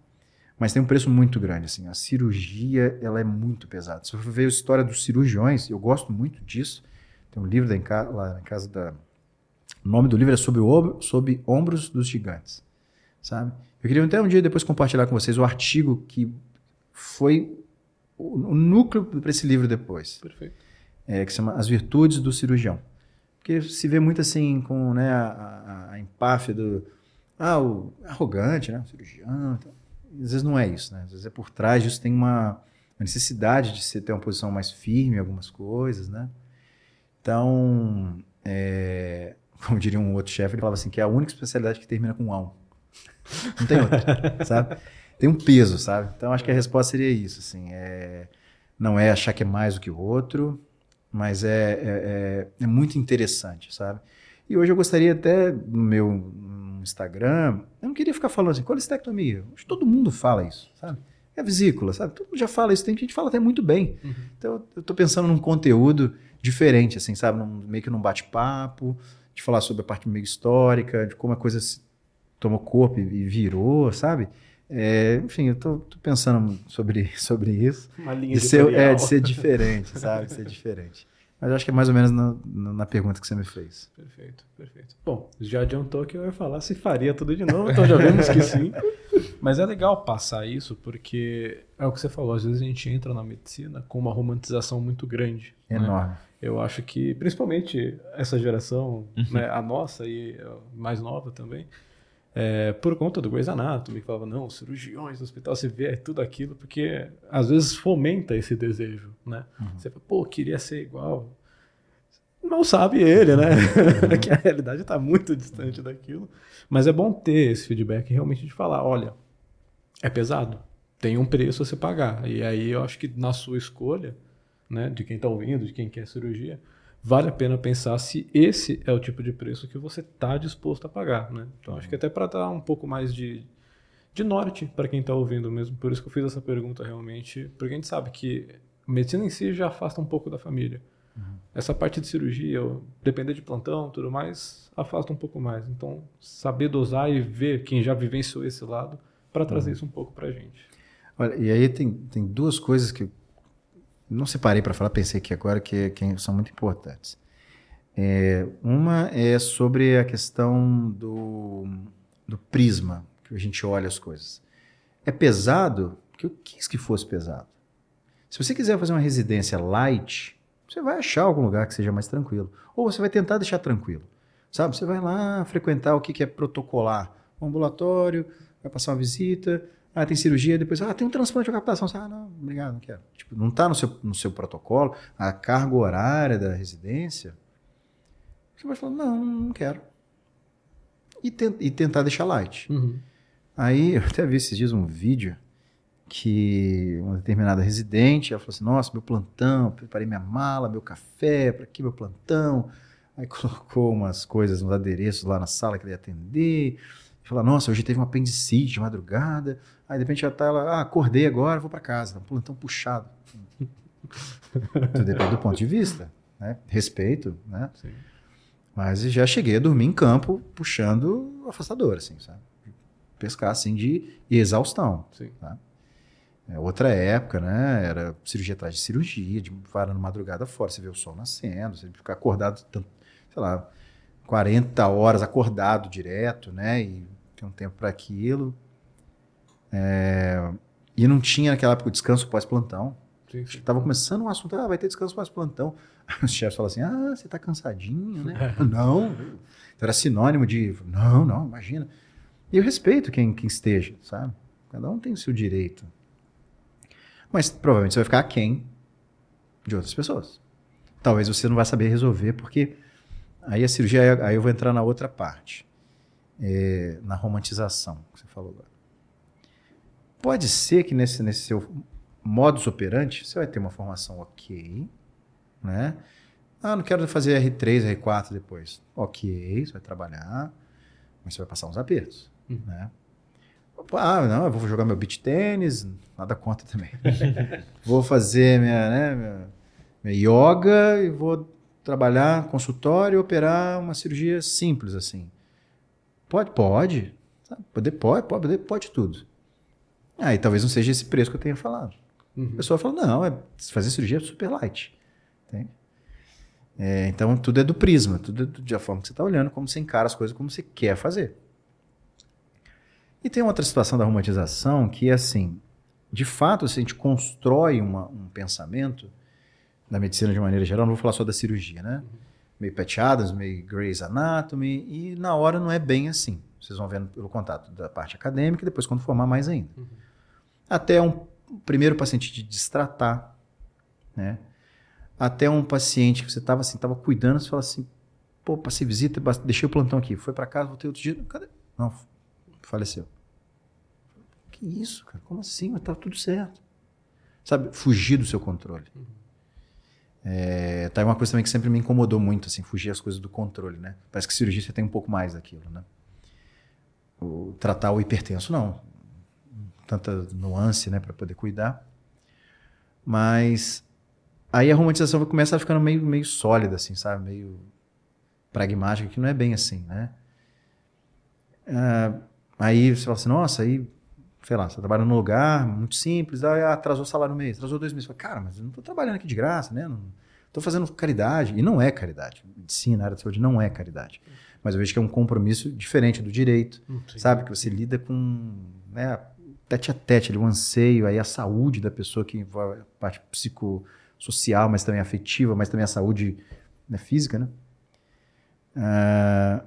mas tem um preço muito grande, assim. A cirurgia, ela é muito pesada. Se você ver a história dos cirurgiões, eu gosto muito disso. Tem um livro lá na casa da... O nome do livro é Sob, o Ombro- Sob Ombros dos Gigantes, sabe? Eu queria até um dia depois compartilhar com vocês o artigo que foi o, o núcleo para esse livro depois Perfeito. é, que se chama As Virtudes do Cirurgião. Porque se vê muito assim com né, a, a, a empáfia do ah, o arrogante, né, o cirurgião. Então, às vezes não é isso, né? Às vezes é por trás disso tem uma, uma necessidade de você ter uma posição mais firme em algumas coisas, né? Então, é, como diria um outro chefe, ele falava assim que é a única especialidade que termina com ão. Não tem outra, sabe? Tem um peso, sabe? Então acho que a resposta seria isso, assim, é, não é achar que é mais do que o outro, mas é, é, é- é muito interessante, sabe? E hoje eu gostaria até no meu Instagram, eu não queria ficar falando assim, colecistectomia. Acho que todo mundo fala isso, sabe? É vesícula, sabe? Todo mundo já fala isso, tem gente que fala até muito bem. Uhum. Então eu tô pensando num conteúdo diferente, assim, sabe? Num, meio que num bate-papo, de falar sobre a parte meio histórica, de como a coisa se tomou corpo e, virou, sabe? É, enfim, eu tô, tô pensando sobre, sobre isso. Uma linha De ser, é, de ser diferente, sabe? De ser diferente. Mas acho que é mais ou menos na, na na pergunta que você me fez. Perfeito, perfeito. Bom, já adiantou que eu ia falar se faria tudo de novo, então já vimos que sim. Mas é legal passar isso porque é o que você falou, às vezes a gente entra na medicina com uma romantização muito grande. né? Enorme. Eu acho que, principalmente essa geração, né, a nossa e a mais nova também, é, por conta do Grey's Anatomy, que falava, não, cirurgiões, hospital, você vê é tudo aquilo, porque às vezes fomenta esse desejo, né? Você fala, pô, queria ser igual. Não sabe ele, né? que a realidade está muito distante daquilo. Mas é bom ter esse feedback realmente de falar, olha, é pesado, tem um preço a se pagar. E aí eu acho que na sua escolha, né, de quem está ouvindo, de quem quer cirurgia, vale a pena pensar se esse é o tipo de preço que você está disposto a pagar, né? Então acho que até para dar um pouco mais de, de norte para quem está ouvindo mesmo, por isso que eu fiz essa pergunta realmente, porque a gente sabe que a medicina em si já afasta um pouco da família. Essa parte de cirurgia, depender de plantão, tudo mais, afasta um pouco mais. Então, saber dosar e ver quem já vivenciou esse lado para trazer isso um pouco para a gente. Olha, e aí tem, tem duas coisas que não separei para falar, pensei aqui agora que, que são muito importantes. É, uma é sobre a questão do, do prisma que a gente olha as coisas. É pesado, porque eu quis que fosse pesado. Se você quiser fazer uma residência light, você vai achar algum lugar que seja mais tranquilo. Ou você vai tentar deixar tranquilo. Sabe? Você vai lá frequentar o que, que é protocolar. Um ambulatório, vai passar uma visita, ah, tem cirurgia, depois, ah, tem um transplante de captação. Ah, não, obrigado, não quero. Tipo, não está no seu, no seu protocolo, a carga horária da residência. Você vai falar, não, não quero. E, tent, e tentar deixar light. Uhum. Aí, eu até vi esses dias um vídeo que uma determinada residente, ela falou assim, nossa, meu plantão, preparei minha mala, meu café, para aqui meu plantão. Aí colocou umas coisas, uns adereços lá na sala que ele ia atender. Falou, nossa, hoje teve um apendicite de madrugada. Aí de repente já tá ela, ah, acordei agora, vou para casa. Um plantão puxado. Tudo depende do ponto de vista, né? Respeito, né? Sim. Mas já cheguei a dormir em campo puxando afastador, assim, sabe? Pescar assim de exaustão. Sim. Tá? É outra época, né? Era cirurgia atrás de cirurgia, de varando madrugada fora. Você vê o sol nascendo, você ficar acordado, tanto, sei lá, 40 horas acordado direto, né? E tem um tempo para aquilo. É, E não tinha naquela época o descanso pós-plantão. Sim, sim. Tava começando um assunto, ah, vai ter descanso pós-plantão. Os chefes falam assim, ah, você tá cansadinho, né? não. Então era sinônimo de, não, não, imagina. E eu respeito quem, quem esteja, sabe? Cada um tem o seu direito. Mas provavelmente você vai ficar aquém de outras pessoas. Talvez você não vai saber resolver, porque aí a cirurgia, aí eu vou entrar na outra parte, é, na romantização que você falou agora. Pode ser que nesse, nesse seu modus operandi, você vai ter uma formação ok, né? Ah, não quero fazer R3, R4 depois. Ok, você vai trabalhar, mas você vai passar uns apertos, Uhum. né? Ah, não, eu vou jogar meu beach tênis, nada contra também. vou fazer minha, né, minha, minha yoga e vou trabalhar consultório e operar uma cirurgia simples assim. Pode, pode. Sabe? Poder, pode, pode, poder, pode tudo. Aí talvez não seja esse preço que eu tenha falado. A Uhum. pessoa fala, não, é, fazer cirurgia é super light. Entende? É, então tudo é do prisma, tudo é do- da forma que você está olhando, como você encara as coisas, como você quer fazer. E tem outra situação da romantização que é assim, de fato, se a gente constrói uma- um pensamento da medicina de maneira geral, não vou falar só da cirurgia, né? Meio Pat Adams, meio Grey's Anatomy, e na hora não é bem assim. Vocês vão vendo pelo contato da parte acadêmica e depois quando formar mais ainda. Até um primeiro paciente de destratar, né? Até um paciente que você estava assim, tava cuidando, você fala assim, pô, passei visita, deixei o plantão aqui, foi para casa, voltei outro dia, cadê? Não, faleceu. Que isso, cara? Como assim? Mas tá tudo certo. Sabe, fugir do seu controle. É, tá uma coisa também que sempre me incomodou muito, assim, fugir as coisas do controle, né? Parece que cirurgia você tem um pouco mais daquilo, né? O, tratar o hipertenso, não. Tanta nuance, né, para poder cuidar. Mas aí a romantização começa ficando meio, meio sólida, assim, sabe? Meio pragmática, que não é bem assim, né? Ah, aí você fala assim, nossa, aí, sei lá, você trabalha num lugar muito simples, aí atrasou o salário no mês, atrasou dois meses. Fala, cara, mas eu não estou trabalhando aqui de graça, né? Não estou fazendo caridade. E não é caridade. Medicina, área de saúde não é caridade. Mas eu vejo que é um compromisso diferente do direito, Sim. sabe? Que você lida com, né, tete a tete, o anseio, aí a saúde da pessoa que envolve a parte psicossocial, mas também afetiva, mas também a saúde né, física, né? Ah,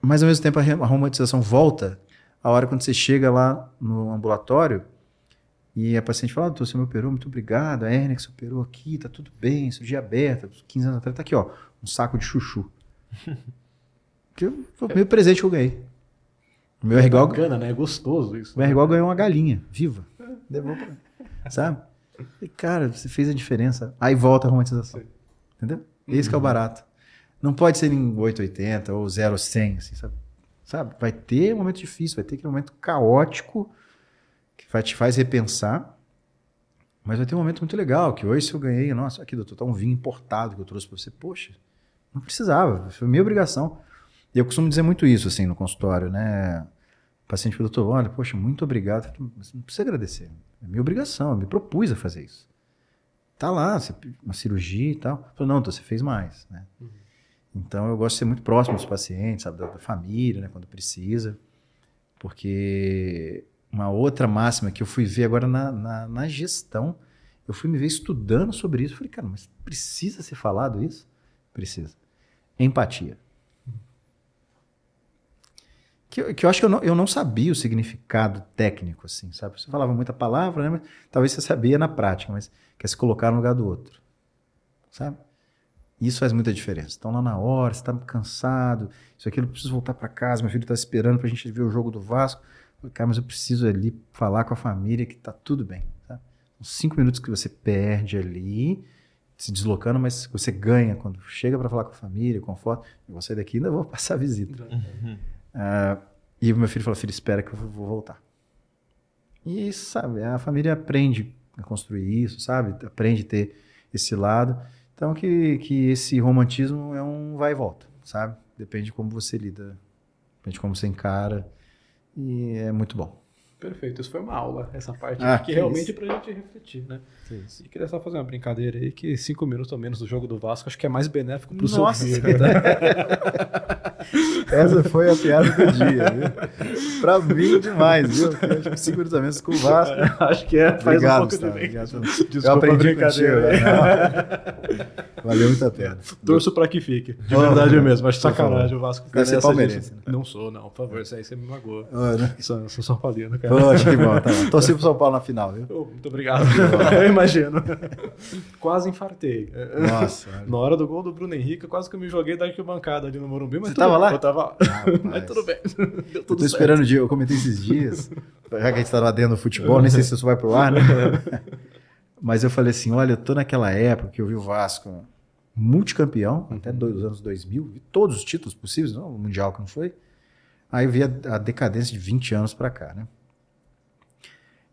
mas ao mesmo tempo a romantização volta a hora quando você chega lá no ambulatório e a paciente fala, ah, doutor, você me operou, muito obrigado, a hérnia que você operou aqui, tá tudo bem, cirurgia aberta, 15 anos atrás, tá aqui, ó, um saco de chuchu. que foi o meu presente que eu ganhei. O meu é igual, Bacana, né? É gostoso isso. o meu igual ganhou uma galinha, viva. Sabe? E, cara, você fez a diferença. Aí volta a romantização. Sim. Entendeu? Esse que é o barato. Não pode ser em 880 ou 0100, assim, sabe? Sabe? Vai ter um momento difícil, vai ter aquele momento caótico que vai te faz repensar, Mas vai ter um momento muito legal, que hoje se eu ganhei, nossa, aqui doutor, tá um vinho importado que eu trouxe para você. Poxa, não precisava, foi minha obrigação. E eu costumo dizer muito isso, assim, no consultório, né? O paciente fala, doutor, olha, poxa, muito obrigado. Mas não precisa agradecer, é minha obrigação, eu me propus a fazer isso. Tá lá, uma cirurgia e tal. Falei, não, então você fez mais, né? Uhum. Então eu gosto de ser muito próximo dos pacientes, sabe, da, da família, né, quando precisa. Porque uma outra máxima que eu fui ver agora na, na, na gestão, eu fui me ver estudando sobre isso. Falei, cara, mas precisa ser falado isso? Precisa. Empatia. Que, que eu acho que eu não, eu não sabia o significado técnico, assim, sabe? Você falava muita palavra, né? Mas, talvez você sabia na prática, mas quer se colocar no lugar do outro, sabe? Isso faz muita diferença. Então, lá na hora, você está cansado, isso aqui, eu preciso voltar para casa, meu filho está esperando para a gente ver o jogo do Vasco. Cara, mas eu preciso ali falar com a família que está tudo bem. Tá? Uns cinco minutos que você perde ali, se deslocando, mas você ganha quando chega para falar com a família, conforto. Eu vou sair daqui ainda vou passar a visita. Uhum. Uh, e o meu filho falou: Filho, espera que eu vou voltar. E, sabe, a família aprende a construir isso, sabe? Aprende a ter esse lado. Então, que, que esse romantismo é um vai e volta, sabe? Depende de como você lida, depende de como você encara. E é muito bom. Perfeito, isso foi uma aula, essa parte ah, que, que realmente é pra gente refletir, né? E queria só fazer uma brincadeira aí, que cinco minutos ou menos do jogo do Vasco acho que é mais benéfico pro Nossa. seu filho, né? Essa foi a piada do dia, viu? Pra mim, demais, viu? Acho que cinco minutos a menos com o Vasco. acho que é, faz Obrigado, um pouco de bem. Desculpa Eu aprendi a brincadeira. Né? Valeu muito a pena. Torço pra que fique, de verdade mesmo. Acho sacanagem o Vasco. Você é palmeirense, né? Não sou, não, por favor, isso aí você me magoa. Oh, né? Sou, sou São Paulino, cara. Poxa, que bom, tá bom. Torci pro São Paulo na final, viu? Oh, muito obrigado. eu imagino. quase infartei. Nossa. Na hora do gol do Bruno Henrique, quase que eu me joguei da arquibancada ali no Morumbi. Mas Você tava lá? Eu tava lá. mas tudo bem. Deu tudo eu tô esperando o dia, eu comentei esses dias, já que a gente tava dentro do futebol, nem sei se isso vai pro ar, né? Mas eu falei assim: olha, eu tô naquela época que eu vi o Vasco multicampeão, até dois, anos 2000, vi todos os títulos possíveis, não, o Mundial que não foi. Aí eu vi a, a decadência de 20 anos para cá, né?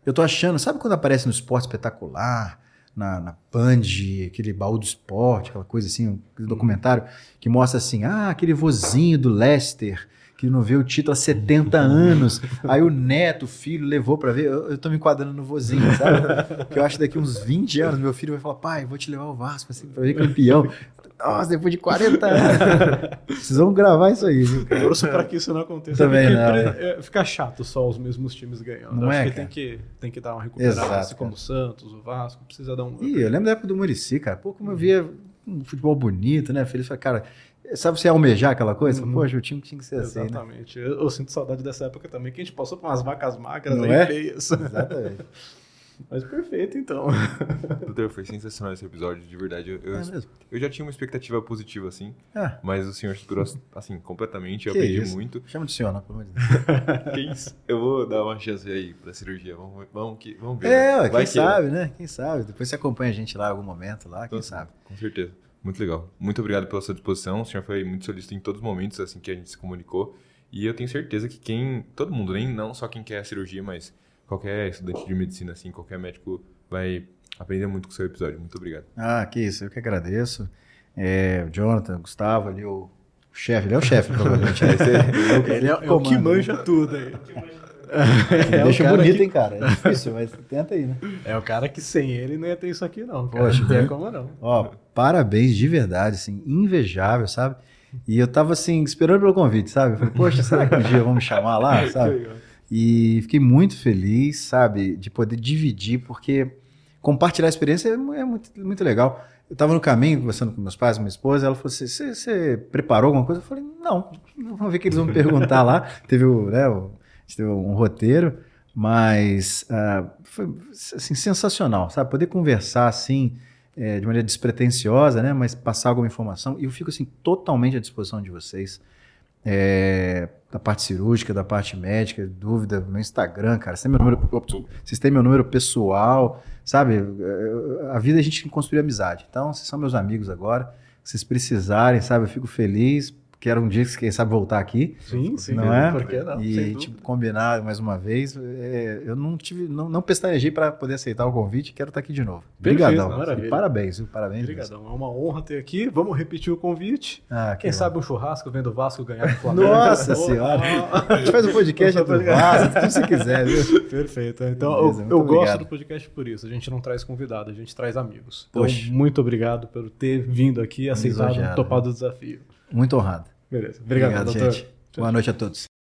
Eu tô achando, sabe quando aparece no esporte espetacular, na, na Band, aquele baú do esporte, aquela coisa assim, aquele documentário que mostra assim, ah, aquele vozinho do Leicester que não vê o título há 70 anos. Aí o neto, o filho, levou para ver. Eu, eu tô me enquadrando no vozinho, sabe? Que eu acho que daqui uns 20 anos meu filho vai falar: pai, vou te levar ao Vasco assim, pra ver campeão. Nossa, depois de 40 anos. Vocês vão gravar isso aí, viu? Cara? Torço pra que isso não aconteça. Também não. É, fica chato só os mesmos times ganhando. Não Acho é, que tem, que tem que dar uma recuperada, Exato, assim, como o Santos, o Vasco, precisa dar um. Ih, eu lembro da época do Murici, cara. Pô, como eu via um futebol bonito, né? Feliz, cara, Sabe você almejar aquela coisa? Uhum. Poxa, o time tinha que ser Exatamente. assim. Exatamente. Né? Eu, eu, sinto saudade dessa época também, que a gente passou por umas vacas magras Não aí é? feias. Exatamente. Mas perfeito, então. Doutor, foi sensacional esse episódio, de verdade. Eu, eu, é eu já tinha uma expectativa positiva, assim. É. Mas o senhor superou, assim, completamente. Eu que aprendi isso? muito. Chama de senhor, não, pelo amor de Deus. que isso? Eu vou dar uma chance aí pra cirurgia. Vamos, vamos, que, vamos ver. É, né? quem que sabe, né? Quem sabe. Depois você acompanha a gente lá em algum momento, lá, quem então, sabe. Com certeza. Muito legal. Muito obrigado pela sua disposição. O senhor foi muito solícito em todos os momentos assim que a gente se comunicou. E eu tenho certeza que quem, todo mundo, nem não só quem quer a cirurgia, mas qualquer estudante de medicina assim, qualquer médico vai aprender muito com o seu episódio. Muito obrigado. Ah, que isso. Eu que agradeço. É, o Jonathan, o Gustavo ali, o chefe. Ele é o chefe, provavelmente. Né? ele é, é o que manja tudo aí. É Deixa bonito, que... hein, cara? É difícil, mas tenta aí, né? É o cara que sem ele não ia ter isso aqui, não. Cara. Poxa, não tem como não. Ó, parabéns de verdade, assim, invejável, sabe? E eu tava assim, esperando pelo convite, sabe? Eu falei, poxa, será que um dia vamos chamar lá, sabe? E fiquei muito feliz, sabe, de poder dividir, porque compartilhar a experiência é muito, muito legal. Eu estava no caminho, conversando com meus pais, minha esposa, ela falou assim: você preparou alguma coisa? Eu falei: não, vamos ver o que eles vão me perguntar lá. Teve o, né, o gente teve um roteiro, mas uh, foi assim, sensacional, sabe? Poder conversar assim, é, de maneira despretensiosa, né? Mas passar alguma informação. E eu fico assim, totalmente à disposição de vocês. É, da parte cirúrgica, da parte médica, dúvida, no Instagram, cara. Vocês têm meu número, vocês têm meu número pessoal, sabe? A vida a gente construir amizade. Então, vocês são meus amigos agora. Se vocês precisarem, sabe? Eu fico feliz quero um dia, quem sabe, voltar aqui. Sim, sim. não é? Não? E tipo, combinar mais uma vez. É, eu não tive, não, não pestanejei para poder aceitar o convite. Quero estar aqui de novo. Obrigadão. parabéns, viu? Parabéns. Obrigadão, é uma honra ter aqui. Vamos repetir o convite. Ah, Quem que sabe um churrasco vendo o Vasco ganhar do Flamengo. Nossa senhora. ah. A gente faz um podcast do Vasco, tudo que você quiser, viu? Perfeito. Então, Beleza, eu, eu gosto do podcast por isso. A gente não traz convidado, a gente traz amigos. Então, Poxa. muito obrigado por ter vindo aqui, aceitado, topado o desafio. Muito honrado. Beleza. Obrigado, doutor. gente. Boa noite a todos.